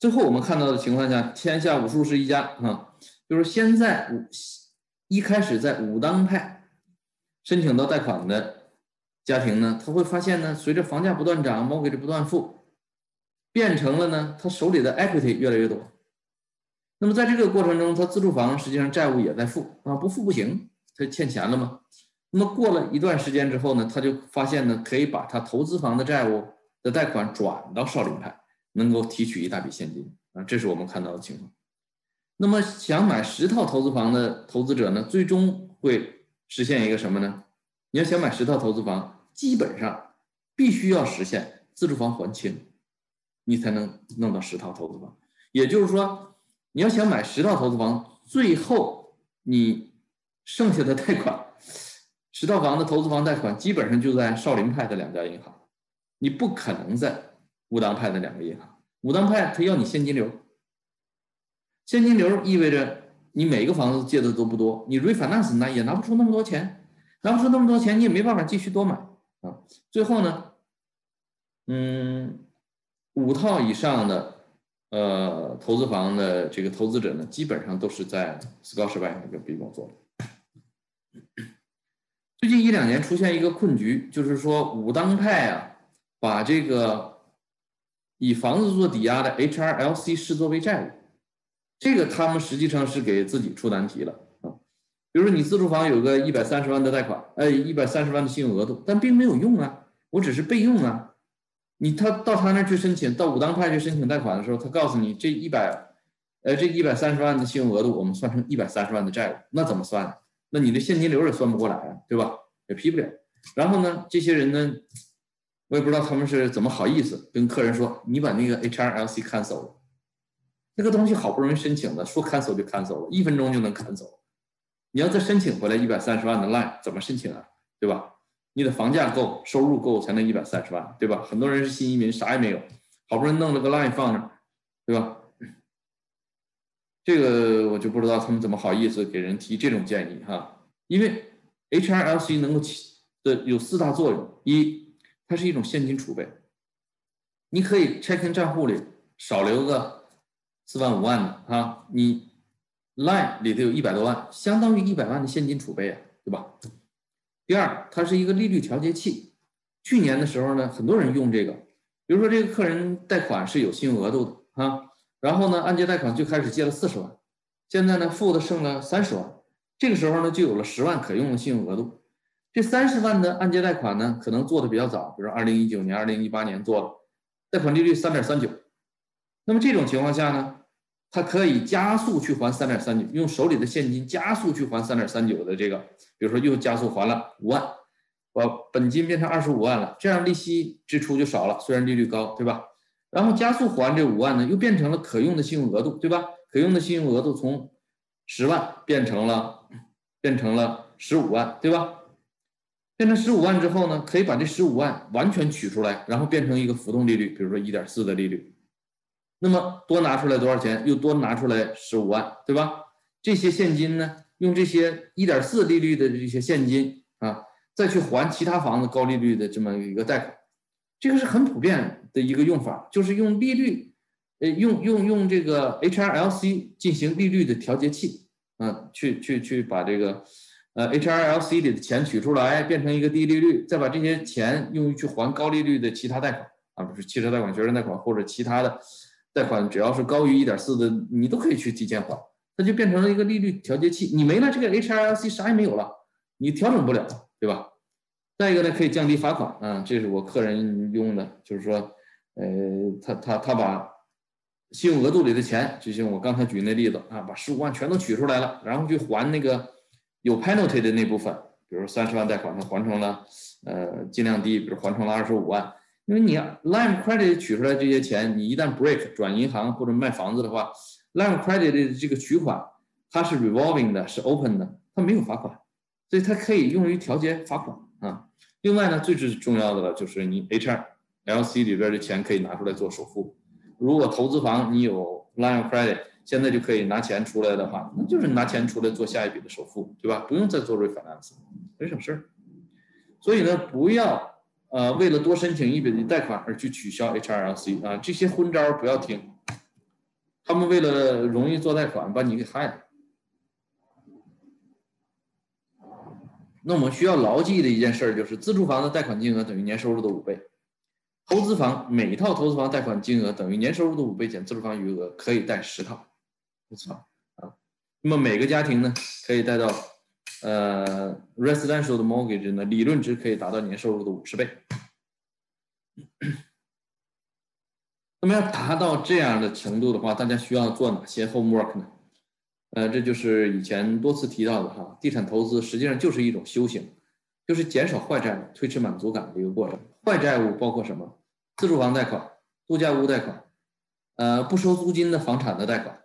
最后我们看到的情况下，天下武术是一家啊，就是现在武一开始在武当派申请到贷款的家庭呢，他会发现呢，随着房价不断涨，mortgage 不断付，变成了呢，他手里的 equity 越来越多。那么在这个过程中，他自住房实际上债务也在付啊，不付不行，他欠钱了嘛？那么过了一段时间之后呢，他就发现呢，可以把他投资房的债务的贷款转到少林派，能够提取一大笔现金啊，这是我们看到的情况。那么想买十套投资房的投资者呢，最终会实现一个什么呢？你要想买十套投资房，基本上必须要实现自住房还清，你才能弄到十套投资房，也就是说。你要想买十套投资房，最后你剩下的贷款，十套房的投资房贷款基本上就在少林派的两家银行，你不可能在武当派的两个银行。武当派他要你现金流，现金流意味着你每个房子借的都不多，你 refinance 拿也拿不出那么多钱，拿不出那么多钱，你也没办法继续多买啊。最后呢，嗯，五套以上的。呃，投资房的这个投资者呢，基本上都是在 Scotiabank 跟 BMO 做的。最近一两年出现一个困局，就是说武当派啊，把这个以房子做抵押的 HRLC 视作为债务，这个他们实际上是给自己出难题了啊。比如说你自住房有个一百三十万的贷款，哎，一百三十万的信用额度，但并没有用啊，我只是备用啊。你他到他那儿去申请，到武当派去申请贷款的时候，他告诉你这一百，呃，这一百三十万的信用额度，我们算成一百三十万的债务，那怎么算？那你的现金流也算不过来啊，对吧？也批不了。然后呢，这些人呢，我也不知道他们是怎么好意思跟客人说，你把那个 HRLC cancel 了，那个东西好不容易申请的，说 cancel 就 cancel 了，一分钟就能 cancel。你要再申请回来一百三十万的 line，怎么申请啊？对吧？你的房价够，收入够才能一百三十万，对吧？很多人是新移民，啥也没有，好不容易弄了个 line 放那，对吧？这个我就不知道他们怎么好意思给人提这种建议哈。因为 HRLC 能够起的有四大作用：一，它是一种现金储备，你可以 checking 账户里少留个四万五万的哈，你 line 里头有一百多万，相当于一百万的现金储备啊，对吧？第二，它是一个利率调节器。去年的时候呢，很多人用这个，比如说这个客人贷款是有信用额度的啊，然后呢，按揭贷款最开始借了四十万，现在呢付的剩了三十万，这个时候呢就有了十万可用的信用额度。这三十万的按揭贷款呢，可能做的比较早，比如二零一九年、二零一八年做的，贷款利率三点三九。那么这种情况下呢？他可以加速去还三点三九，用手里的现金加速去还三点三九的这个，比如说又加速还了五万，把本金变成二十五万了，这样利息支出就少了，虽然利率高，对吧？然后加速还这五万呢，又变成了可用的信用额度，对吧？可用的信用额度从十万变成了变成了十五万，对吧？变成十五万之后呢，可以把这十五万完全取出来，然后变成一个浮动利率，比如说一点四的利率。那么多拿出来多少钱？又多拿出来十五万，对吧？这些现金呢，用这些一点四利率的这些现金啊，再去还其他房子高利率的这么一个贷款，这个是很普遍的一个用法，就是用利率，呃，用用用这个 HRLC 进行利率的调节器，啊，去去去把这个，呃，HRLC 里的钱取出来，变成一个低利率，再把这些钱用于去还高利率的其他贷款，啊，不是汽车贷款、学生贷款或者其他的贷款，只要是高于一点四的，你都可以去提前还，它就变成了一个利率调节器。你没了这个 HRLC，啥也没有了，你调整不了，对吧？再一个呢，可以降低罚款啊，这是我客人用的，就是说，呃，他他他把信用额度里的钱，就像我刚才举那例子啊，把十五万全都取出来了，然后去还那个有 penalty 的那部分，比如三十万贷款，他还成了呃尽量低，比如还成了二十五万，因为你 line credit 取出来这些钱，你一旦 break 转银行或者卖房子的话，line credit 的这个取款它是 revolving 的，是 open 的，它没有罚款，所以它可以用于调节罚款。啊，另外呢，最最重要的了就是你 HRLC 里边的钱可以拿出来做首付。如果投资房你有 line credit，现在就可以拿钱出来的话，那就是拿钱出来做下一笔的首付，对吧？不用再做 refinance，很省事儿。所以呢，不要呃为了多申请一笔的贷款而去取消 HRLC 啊，这些昏招不要听。他们为了容易做贷款，把你给害了。那我们需要牢记的一件事儿就是，自住房的贷款金额等于年收入的五倍，投资房每套投资房贷款金额等于年收入的五倍减自住房余额，可以贷十套，不错啊。那么每个家庭呢，可以贷到呃 residential 的 mortgage 呢，理论值可以达到年收入的五十倍。那么要达到这样的程度的话，大家需要做哪些 homework 呢？呃，这就是以前多次提到的哈，地产投资实际上就是一种修行，就是减少坏债务、推迟满足感的一个过程。坏债务包括什么？自住房贷款、度假屋贷款，呃，不收租金的房产的贷款。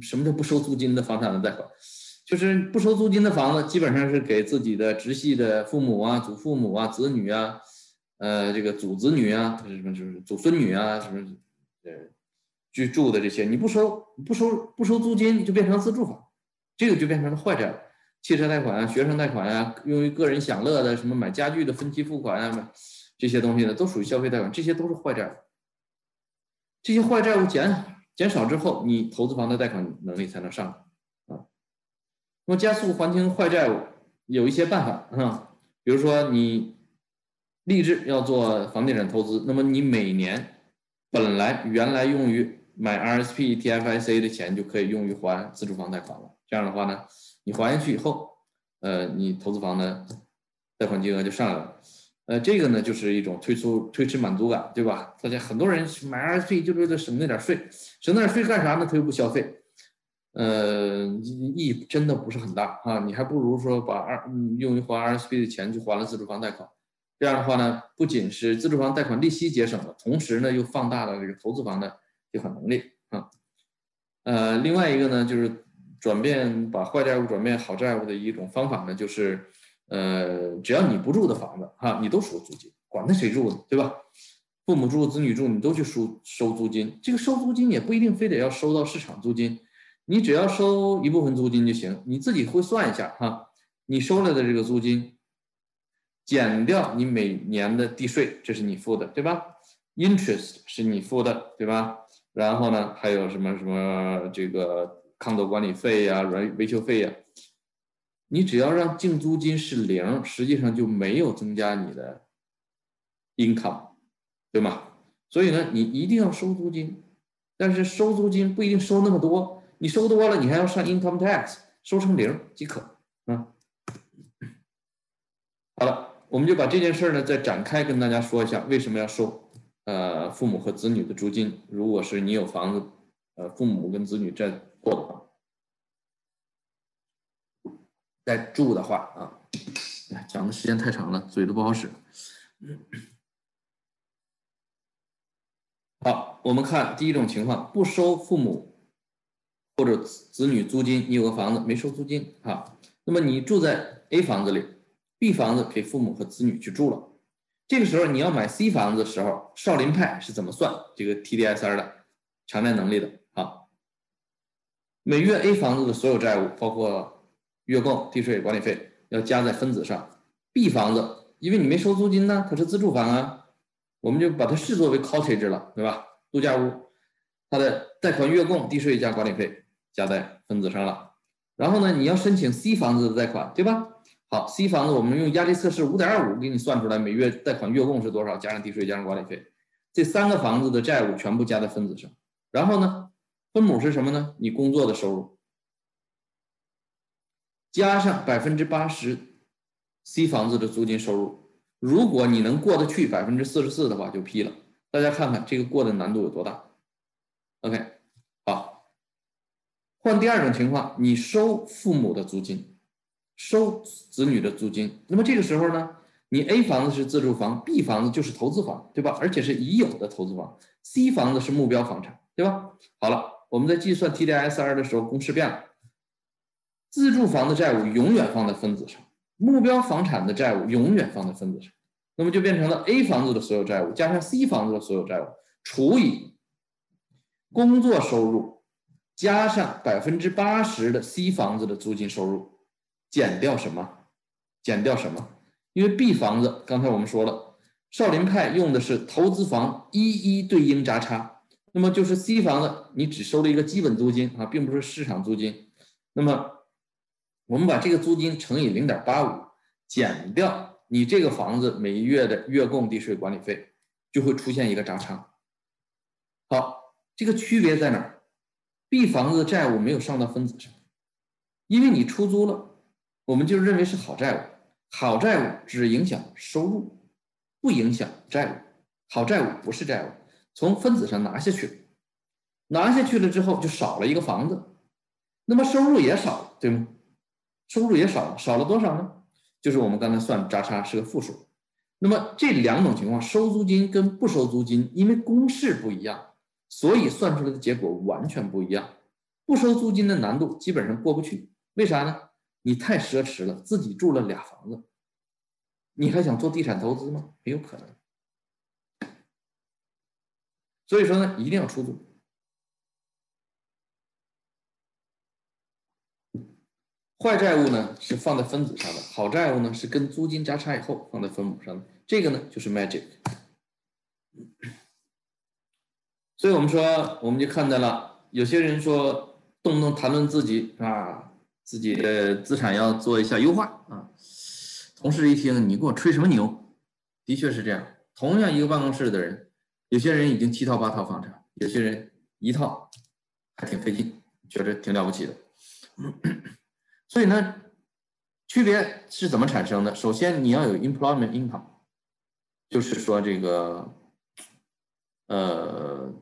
什么叫不收租金的房产的贷款？就是不收租金的房子，基本上是给自己的直系的父母啊、祖父母啊、子女啊，呃，这个祖子女啊，什么就是祖孙女啊，什么，呃。居住的这些你不收不收不收租金就变成自住房，这个就变成了坏债了。汽车贷款啊、学生贷款啊、用于个人享乐的什么买家具的分期付款啊，这些东西呢都属于消费贷款，这些都是坏债。这些坏债务减减少之后，你投资房的贷款能力才能上啊。那么加速还清坏债务有一些办法啊，比如说你立志要做房地产投资，那么你每年本来原来用于买 RSP、TFIC 的钱就可以用于还自住房贷款了。这样的话呢，你还下去以后，呃，你投资房的贷款金额就上来了。呃，这个呢就是一种推出推迟满足感，对吧？大家很多人买 RSP 就是为了省那点税，省那点税干啥呢？他又不消费，呃，意义真的不是很大啊。你还不如说把二用于还 RSP 的钱去还了自住房贷款。这样的话呢，不仅是自住房贷款利息节省了，同时呢又放大了这个投资房的。借款能力啊，呃，另外一个呢，就是转变把坏债务转变好债务的一种方法呢，就是呃，只要你不住的房子哈，你都收租金，管他谁住呢，对吧？父母住、子女住，你都去收收租金。这个收租金也不一定非得要收到市场租金，你只要收一部分租金就行。你自己会算一下哈，你收来的这个租金，减掉你每年的地税，这是你付的，对吧？Interest 是你付的，对吧？然后呢，还有什么什么这个抗斗管理费呀、维维修费呀？你只要让净租金是零，实际上就没有增加你的 income，对吗？所以呢，你一定要收租金，但是收租金不一定收那么多，你收多了，你还要上 income tax，收成零即可。啊，好了，我们就把这件事呢再展开跟大家说一下，为什么要收。呃，父母和子女的租金，如果是你有房子，呃，父母跟子女在过的话，在住的话啊，讲的时间太长了，嘴都不好使。好，我们看第一种情况，不收父母或者子女租金，你有个房子没收租金啊，那么你住在 A 房子里，B 房子给父母和子女去住了。这个时候你要买 C 房子的时候，少林派是怎么算这个 TDSR 的偿债能力的？啊？每月 A 房子的所有债务，包括月供、地税、管理费，要加在分子上。B 房子，因为你没收租金呢，它是自住房啊，我们就把它视作为 cottage 了，对吧？度假屋，它的贷款月供、地税加管理费加在分子上了。然后呢，你要申请 C 房子的贷款，对吧？好，C 房子我们用压力测试五点二五给你算出来，每月贷款月供是多少，加上地税加上管理费，这三个房子的债务全部加在分子上。然后呢，分母是什么呢？你工作的收入加上百分之八十 C 房子的租金收入。如果你能过得去百分之四十四的话，就批了。大家看看这个过的难度有多大？OK，好，换第二种情况，你收父母的租金，收子女的租金。那么这个时候呢，你 A 房子是自住房，B 房子就是投资房，对吧？而且是已有的投资房，C 房子是目标房产，对吧？好了，我们在计算 TDSR 的时候，公式变了，自住房的债务永远放在分子上。目标房产的债务永远放在分子上，那么就变成了 A 房子的所有债务加上 C 房子的所有债务除以工作收入加上百分之八十的 C 房子的租金收入减掉什么？减掉什么？因为 B 房子刚才我们说了，少林派用的是投资房一一对应轧差，那么就是 C 房子你只收了一个基本租金啊，并不是市场租金，那么。我们把这个租金乘以零点八五，减掉你这个房子每月的月供、地税、管理费，就会出现一个价差。好，这个区别在哪儿？B 房子的债务没有上到分子上，因为你出租了，我们就认为是好债务。好债务只影响收入，不影响债务。好债务不是债务，从分子上拿下去，拿下去了之后就少了一个房子，那么收入也少了，对吗？收入也少了，少了多少呢？就是我们刚才算价差是个负数。那么这两种情况，收租金跟不收租金，因为公式不一样，所以算出来的结果完全不一样。不收租金的难度基本上过不去，为啥呢？你太奢侈了，自己住了俩房子，你还想做地产投资吗？没有可能。所以说呢，一定要出租。坏债务呢是放在分子上的，好债务呢是跟租金加差以后放在分母上的。这个呢就是 magic。所以我们说，我们就看到了，有些人说动不动谈论自己啊，自己的资产要做一下优化啊。同事一听，你给我吹什么牛？的确是这样。同样一个办公室的人，有些人已经七套八套房产，有些人一套还挺费劲，觉得挺了不起的。所以呢，区别是怎么产生的？首先，你要有 employment income，就是说这个，呃，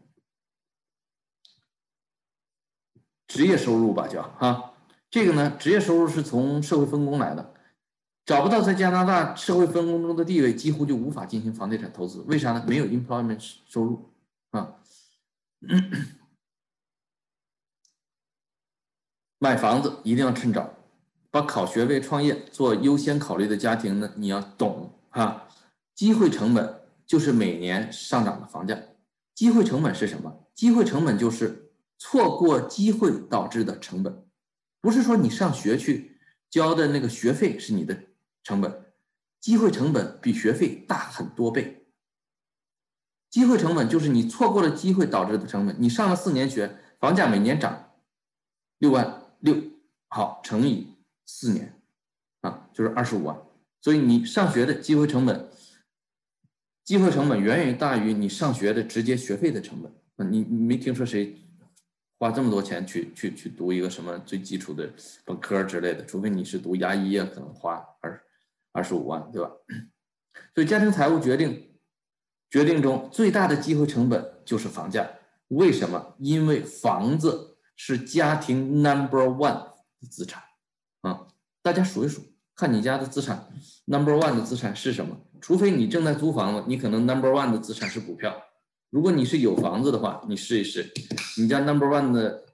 职业收入吧，叫哈。这个呢，职业收入是从社会分工来的。找不到在加拿大社会分工中的地位，几乎就无法进行房地产投资。为啥呢？没有 employment 收入啊。买房子一定要趁早。把考学位、创业做优先考虑的家庭呢，你要懂哈，机会成本就是每年上涨的房价。机会成本是什么？机会成本就是错过机会导致的成本，不是说你上学去交的那个学费是你的成本，机会成本比学费大很多倍。机会成本就是你错过了机会导致的成本。你上了四年学，房价每年涨六万六，好乘以。四年，啊，就是二十五万，所以你上学的机会成本，机会成本远远大于你上学的直接学费的成本。啊，你你没听说谁花这么多钱去去去读一个什么最基础的本科之类的？除非你是读牙医啊，可能花二二十五万，对吧？所以家庭财务决定决定中最大的机会成本就是房价。为什么？因为房子是家庭 number one 的资产。啊，大家数一数，看你家的资产，number one 的资产是什么？除非你正在租房子，你可能 number one 的资产是股票。如果你是有房子的话，你试一试，你家 number one 的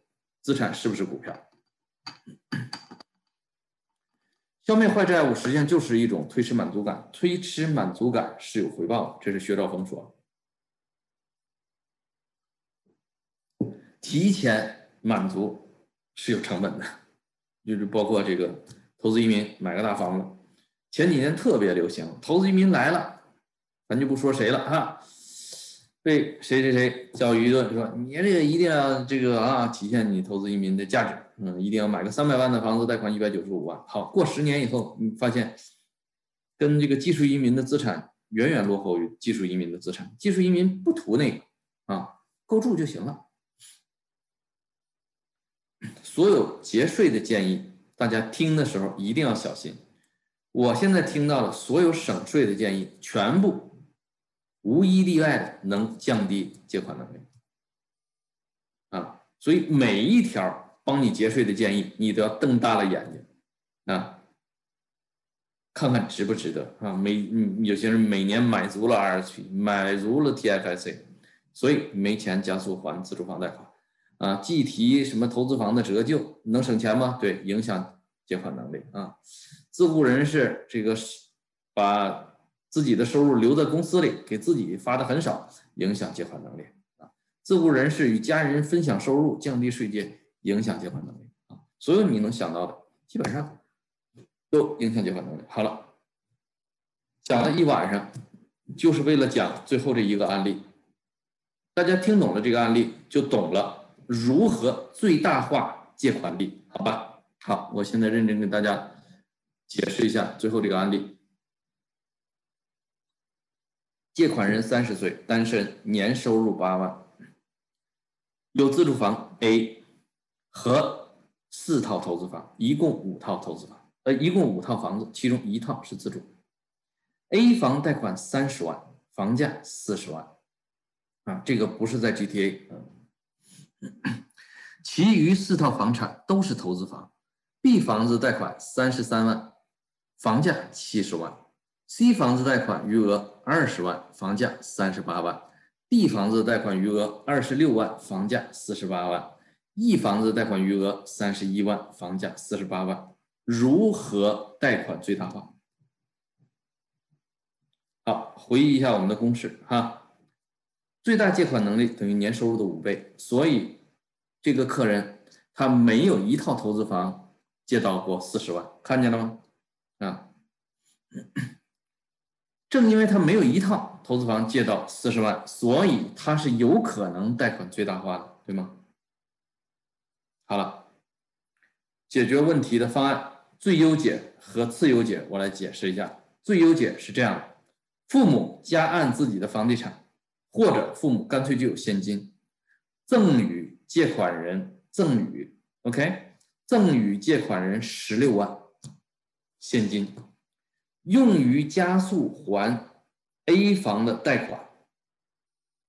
资产是不是股票？消灭坏债务实际上就是一种推迟满足感，推迟满足感是有回报的，这是薛兆丰说。提前满足是有成本的。就是包括这个投资移民买个大房子，前几年特别流行。投资移民来了，咱就不说谁了哈。被谁谁谁教育一顿，说你这个一定要这个啊，体现你投资移民的价值，嗯，一定要买个三百万的房子，贷款一百九十五万。好，过十年以后，你发现跟这个技术移民的资产远远落后于技术移民的资产，技术移民不图那个啊，够住就行了。所有节税的建议，大家听的时候一定要小心。我现在听到了所有省税的建议，全部无一例外的能降低借款能力啊！所以每一条帮你节税的建议，你都要瞪大了眼睛啊，看看值不值得啊！每，有些人每年买足了 RSP，买足了 TFSA，所以没钱加速还自住房贷款啊！计提什么投资房的折旧，能省钱吗？对，影响借款能力啊！自雇人士这个把自己的收入留在公司里，给自己发的很少，影响借款能力啊。自雇人士与家人分享收入，降低税阶，影响借款能力啊。所有你能想到的，基本上都影响借款能力。好了，讲了一晚上，就是为了讲最后这一个案例。大家听懂了这个案例，就懂了如何最大化借款力，好吧？好，我现在认真跟大家。解释一下最后这个案例：借款人三十岁，单身，年收入八万，有自住房 A 和四套投资房，一共五套投资房，呃，一共五套房子，其中一套是自住。A 房贷款三十万，房价四十万，啊，这个不是在 GTA，其余四套房产都是投资房。B 房子贷款三十三万。房价七十万，C 房子贷款余额二十万，房价三十八万；D 房子贷款余额二十六万，房价四十八万；E 房子贷款余额三十一万，房价四十八万。如何贷款最大化？好，回忆一下我们的公式哈，最大借款能力等于年收入的五倍，所以这个客人他没有一套投资房借到过四十万，看见了吗？啊，正因为他没有一套投资房借到四十万，所以他是有可能贷款最大化的，对吗？好了，解决问题的方案最优解和次优解，我来解释一下。最优解是这样：父母加按自己的房地产，或者父母干脆就有现金，赠与借款人赠与，OK，赠与借款人十六万。现金用于加速还 A 房的贷款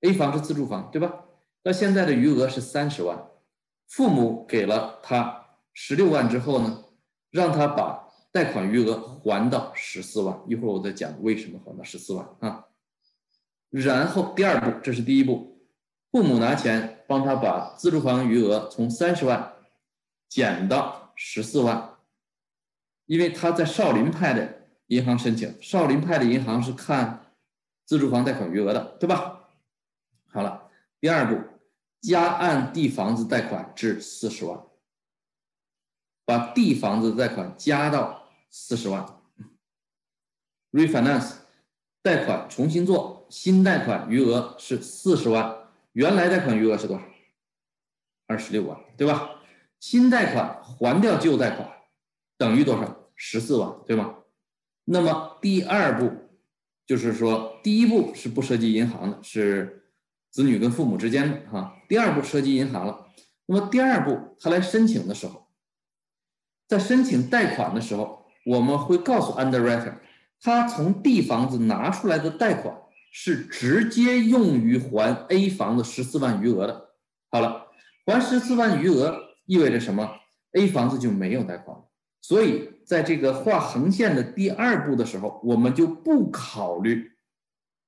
，A 房是自住房，对吧？那现在的余额是三十万，父母给了他十六万之后呢，让他把贷款余额还到十四万。一会儿我再讲为什么还到十四万啊。然后第二步，这是第一步，父母拿钱帮他把自住房余额从三十万减到十四万。因为他在少林派的银行申请，少林派的银行是看自住房贷款余额的，对吧？好了，第二步，加按地房子贷款至四十万，把地房子贷款加到四十万，refinance 贷款重新做，新贷款余额是四十万，原来贷款余额是多少？二十六万，对吧？新贷款还掉旧贷款等于多少？十四万，对吗？那么第二步就是说，第一步是不涉及银行的，是子女跟父母之间的哈。第二步涉及银行了。那么第二步他来申请的时候，在申请贷款的时候，我们会告诉 underwriter，他从 D 房子拿出来的贷款是直接用于还 A 房子十四万余额的。好了，还十四万余额意味着什么？A 房子就没有贷款了。所以，在这个画横线的第二步的时候，我们就不考虑，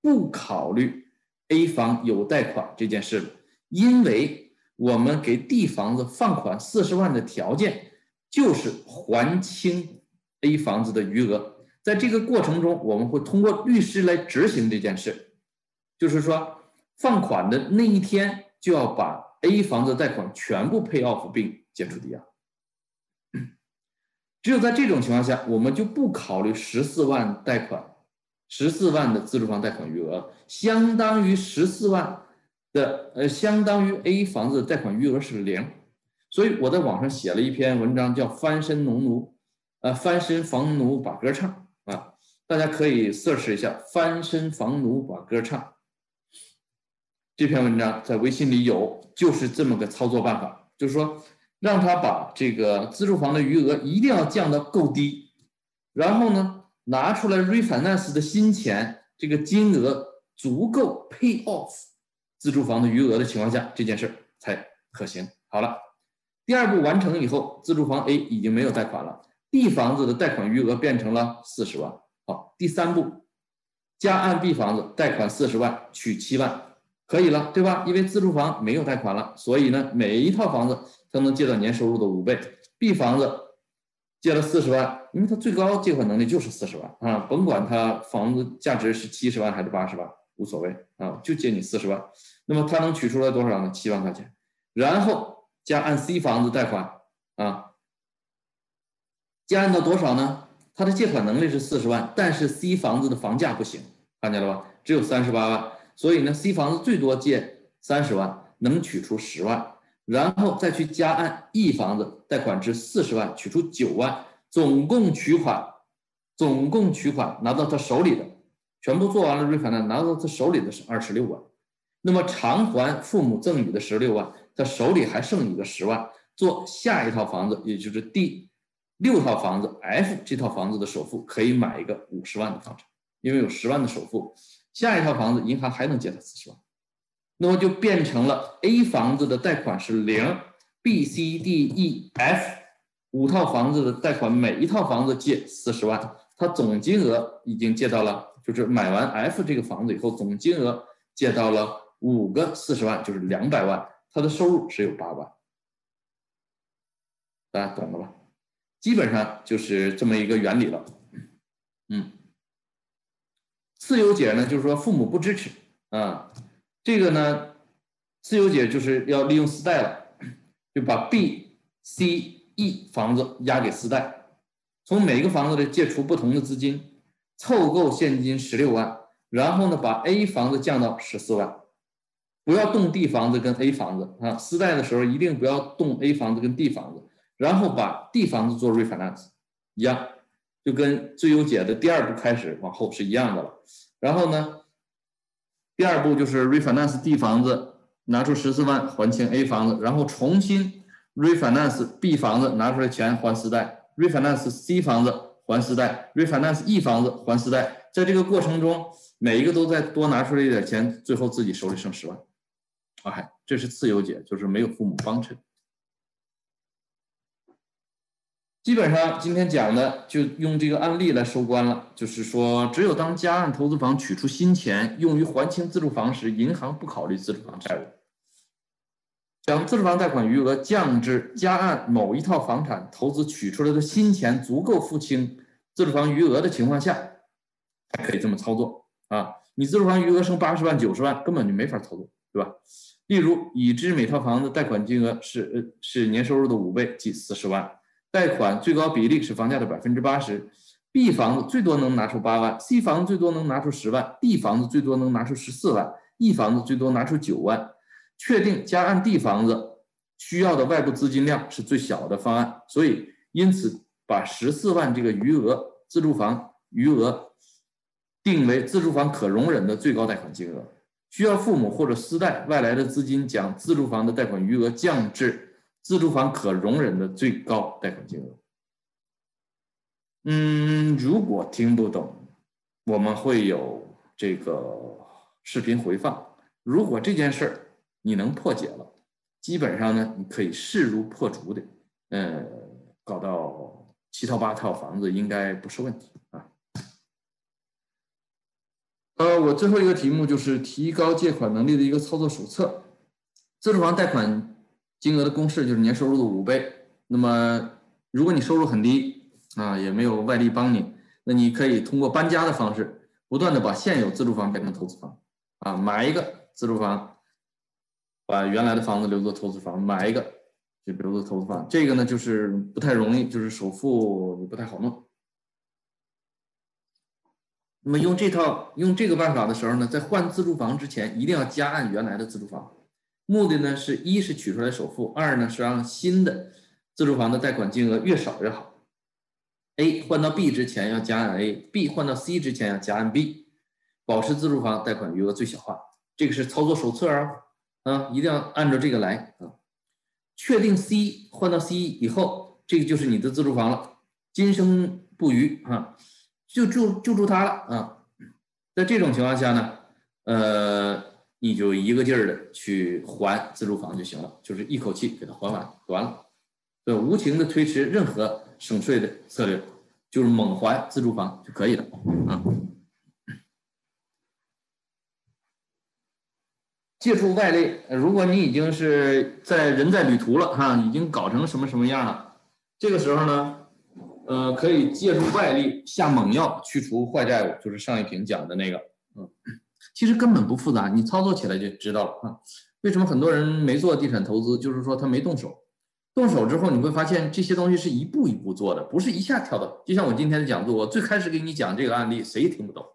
不考虑 A 房有贷款这件事了，因为我们给 D 房子放款四十万的条件就是还清 A 房子的余额。在这个过程中，我们会通过律师来执行这件事，就是说，放款的那一天就要把 A 房子贷款全部 pay off 并解除抵押。只有在这种情况下，我们就不考虑十四万贷款十四万的自住房贷款余额，相当于十四万的呃，相当于 A 房子贷款余额是零。所以我在网上写了一篇文章，叫《翻身农奴》，呃，翻身房奴把歌唱，大家可以 search 一下“翻身房奴把歌唱”。这篇文章在微信里有，就是这么个操作办法，就是说让他把这个自住房的余额一定要降到够低，然后呢，拿出来 refinance 的新钱，这个金额足够 pay off 自住房的余额的情况下，这件事才可行。好了。第二步完成以后，自住房 A 已经没有贷款了，B 房子的贷款余额变成了四十万。好，第三步，加按 B 房子贷款四十万，取七万，可以了，对吧？因为自住房没有贷款了，所以呢，每一套房子都能借到年收入的五倍。B 房子借了四十万，因为它最高借款能力就是四十万啊，甭管它房子价值是七十万还是八十万，无所谓啊，就借你四十万。那么它能取出来多少呢？七万块钱，然后。加按 C 房子贷款啊，加按到多少呢？他的借款能力是四十万，但是 C 房子的房价不行，看见了吧？只有三十八万，所以呢，C 房子最多借三十万，能取出十万，然后再去加按 E 房子贷款至四十万，取出九万，总共取款，总共取款拿到他手里的，全部做完了 refinance，拿到他手里的是二十六万，那么偿还父母赠与的十六万。他手里还剩一个十万，做下一套房子，也就是 D 六套房子 F 这套房子的首付，可以买一个五十万的房产，因为有十万的首付，下一套房子银行还能借他四十万，那么就变成了 A 房子的贷款是零，B、C、D、E、F 五套房子的贷款，每一套房子借四十万，他总金额已经借到了，就是买完 F 这个房子以后，总金额借到了五个四十万，就是两百万。他的收入只有八万，大家懂了吧？基本上就是这么一个原理了。嗯，自由解呢，就是说父母不支持啊，这个呢，自由解就是要利用私贷了，就把 B、C、E 房子押给私贷，从每个房子里借出不同的资金，凑够现金十六万，然后呢，把 A 房子降到十四万。不要动 D 房子跟 A 房子啊，私贷的时候一定不要动 A 房子跟 D 房子，然后把 D 房子做 refinance，一样，就跟最优解的第二步开始往后是一样的了。然后呢，第二步就是 refinance D 房子，拿出十四万还清 A 房子，然后重新 refinance B 房子，拿出来钱还私贷，refinance C 房子还私贷，refinance E 房子还私贷，在这个过程中，每一个都再多拿出来一点钱，最后自己手里剩十万。哎，这是次优解，就是没有父母帮衬。基本上今天讲的就用这个案例来收官了，就是说，只有当加按投资房取出新钱用于还清自住房时，银行不考虑自住房债务。将自住房贷款余额降至加按某一套房产投资取出来的新钱足够付清自住房余额的情况下，才可以这么操作啊！你自住房余额剩八十万、九十万，根本就没法操作，对吧？例如，已知每套房子贷款金额是呃是年收入的五倍，即四十万，贷款最高比例是房价的百分之八十。B 房子最多能拿出八万，C 房子最多能拿出十万，D 房子最多能拿出十四万，E 房子最多拿出九万。确定加按 D 房子需要的外部资金量是最小的方案，所以因此把十四万这个余额自住房余额定为自住房可容忍的最高贷款金额。需要父母或者私贷外来的资金，将自住房的贷款余额降至自住房可容忍的最高贷款金额。嗯，如果听不懂，我们会有这个视频回放。如果这件事儿你能破解了，基本上呢，你可以势如破竹的，呃，搞到七套八套房子应该不是问题啊。呃，我最后一个题目就是提高借款能力的一个操作手册。自住房贷款金额的公式就是年收入的五倍。那么，如果你收入很低啊，也没有外力帮你，那你可以通过搬家的方式，不断的把现有自住房变成投资房啊，买一个自住房，把原来的房子留作投资房，买一个就留作投资房。这个呢，就是不太容易，就是首付也不太好弄。那么用这套用这个办法的时候呢，在换自住房之前，一定要加按原来的自住房。目的呢是一是取出来首付，二呢是让新的自住房的贷款金额越少越好。A 换到 B 之前要加按 A，B 换到 C 之前要加按 B，保持自住房贷款余额最小化。这个是操作手册啊，啊，一定要按照这个来啊。确定 C 换到 C 以后，这个就是你的自住房了，今生不渝啊。就住就住它了啊，在这种情况下呢，呃，你就一个劲儿的去还自住房就行了，就是一口气给它还完，完了，对，无情的推迟任何省税的策略，就是猛还自住房就可以了啊。借助外力，如果你已经是在人在旅途了哈，已经搞成什么什么样了，这个时候呢？呃，可以借助外力下猛药去除坏债务，就是上一屏讲的那个。嗯，其实根本不复杂，你操作起来就知道了啊。为什么很多人没做地产投资？就是说他没动手。动手之后，你会发现这些东西是一步一步做的，不是一下跳到。就像我今天的讲座，我最开始给你讲这个案例，谁也听不懂。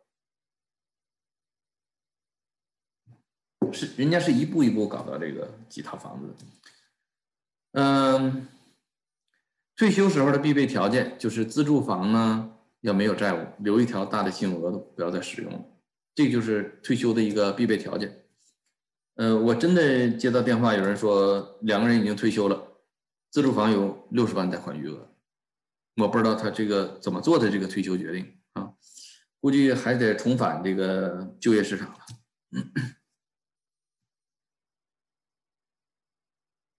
是人家是一步一步搞到这个几套房子。嗯。退休时候的必备条件就是自住房呢要没有债务，留一条大的信用额度，不要再使用了。这就是退休的一个必备条件。呃，我真的接到电话，有人说两个人已经退休了，自住房有六十万贷款余额，我不知道他这个怎么做的这个退休决定啊，估计还得重返这个就业市场了。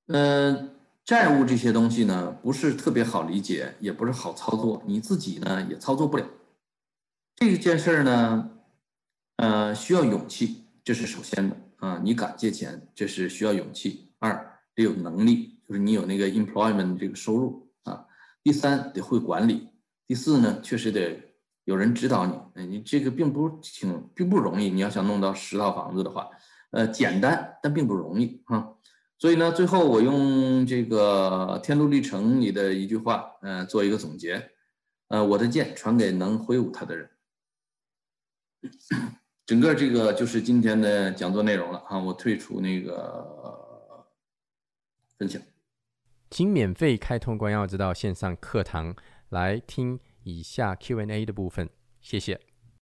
嗯。债务这些东西呢，不是特别好理解，也不是好操作，你自己呢也操作不了。这件事儿呢，呃，需要勇气，这是首先的啊。你敢借钱，这是需要勇气。二得有能力，就是你有那个 employment 这个收入啊。第三得会管理。第四呢，确实得有人指导你。哎，你这个并不挺并不容易。你要想弄到十套房子的话，呃，简单但并不容易啊。所以呢，最后我用这个《天路历程》里的一句话，嗯，做一个总结。呃，我的剑传给能挥舞它的人。整个这个就是今天的讲座内容了啊！我退出那个分享，请免费开通关耀之道线上课堂来听以下 Q&A 的部分，谢谢。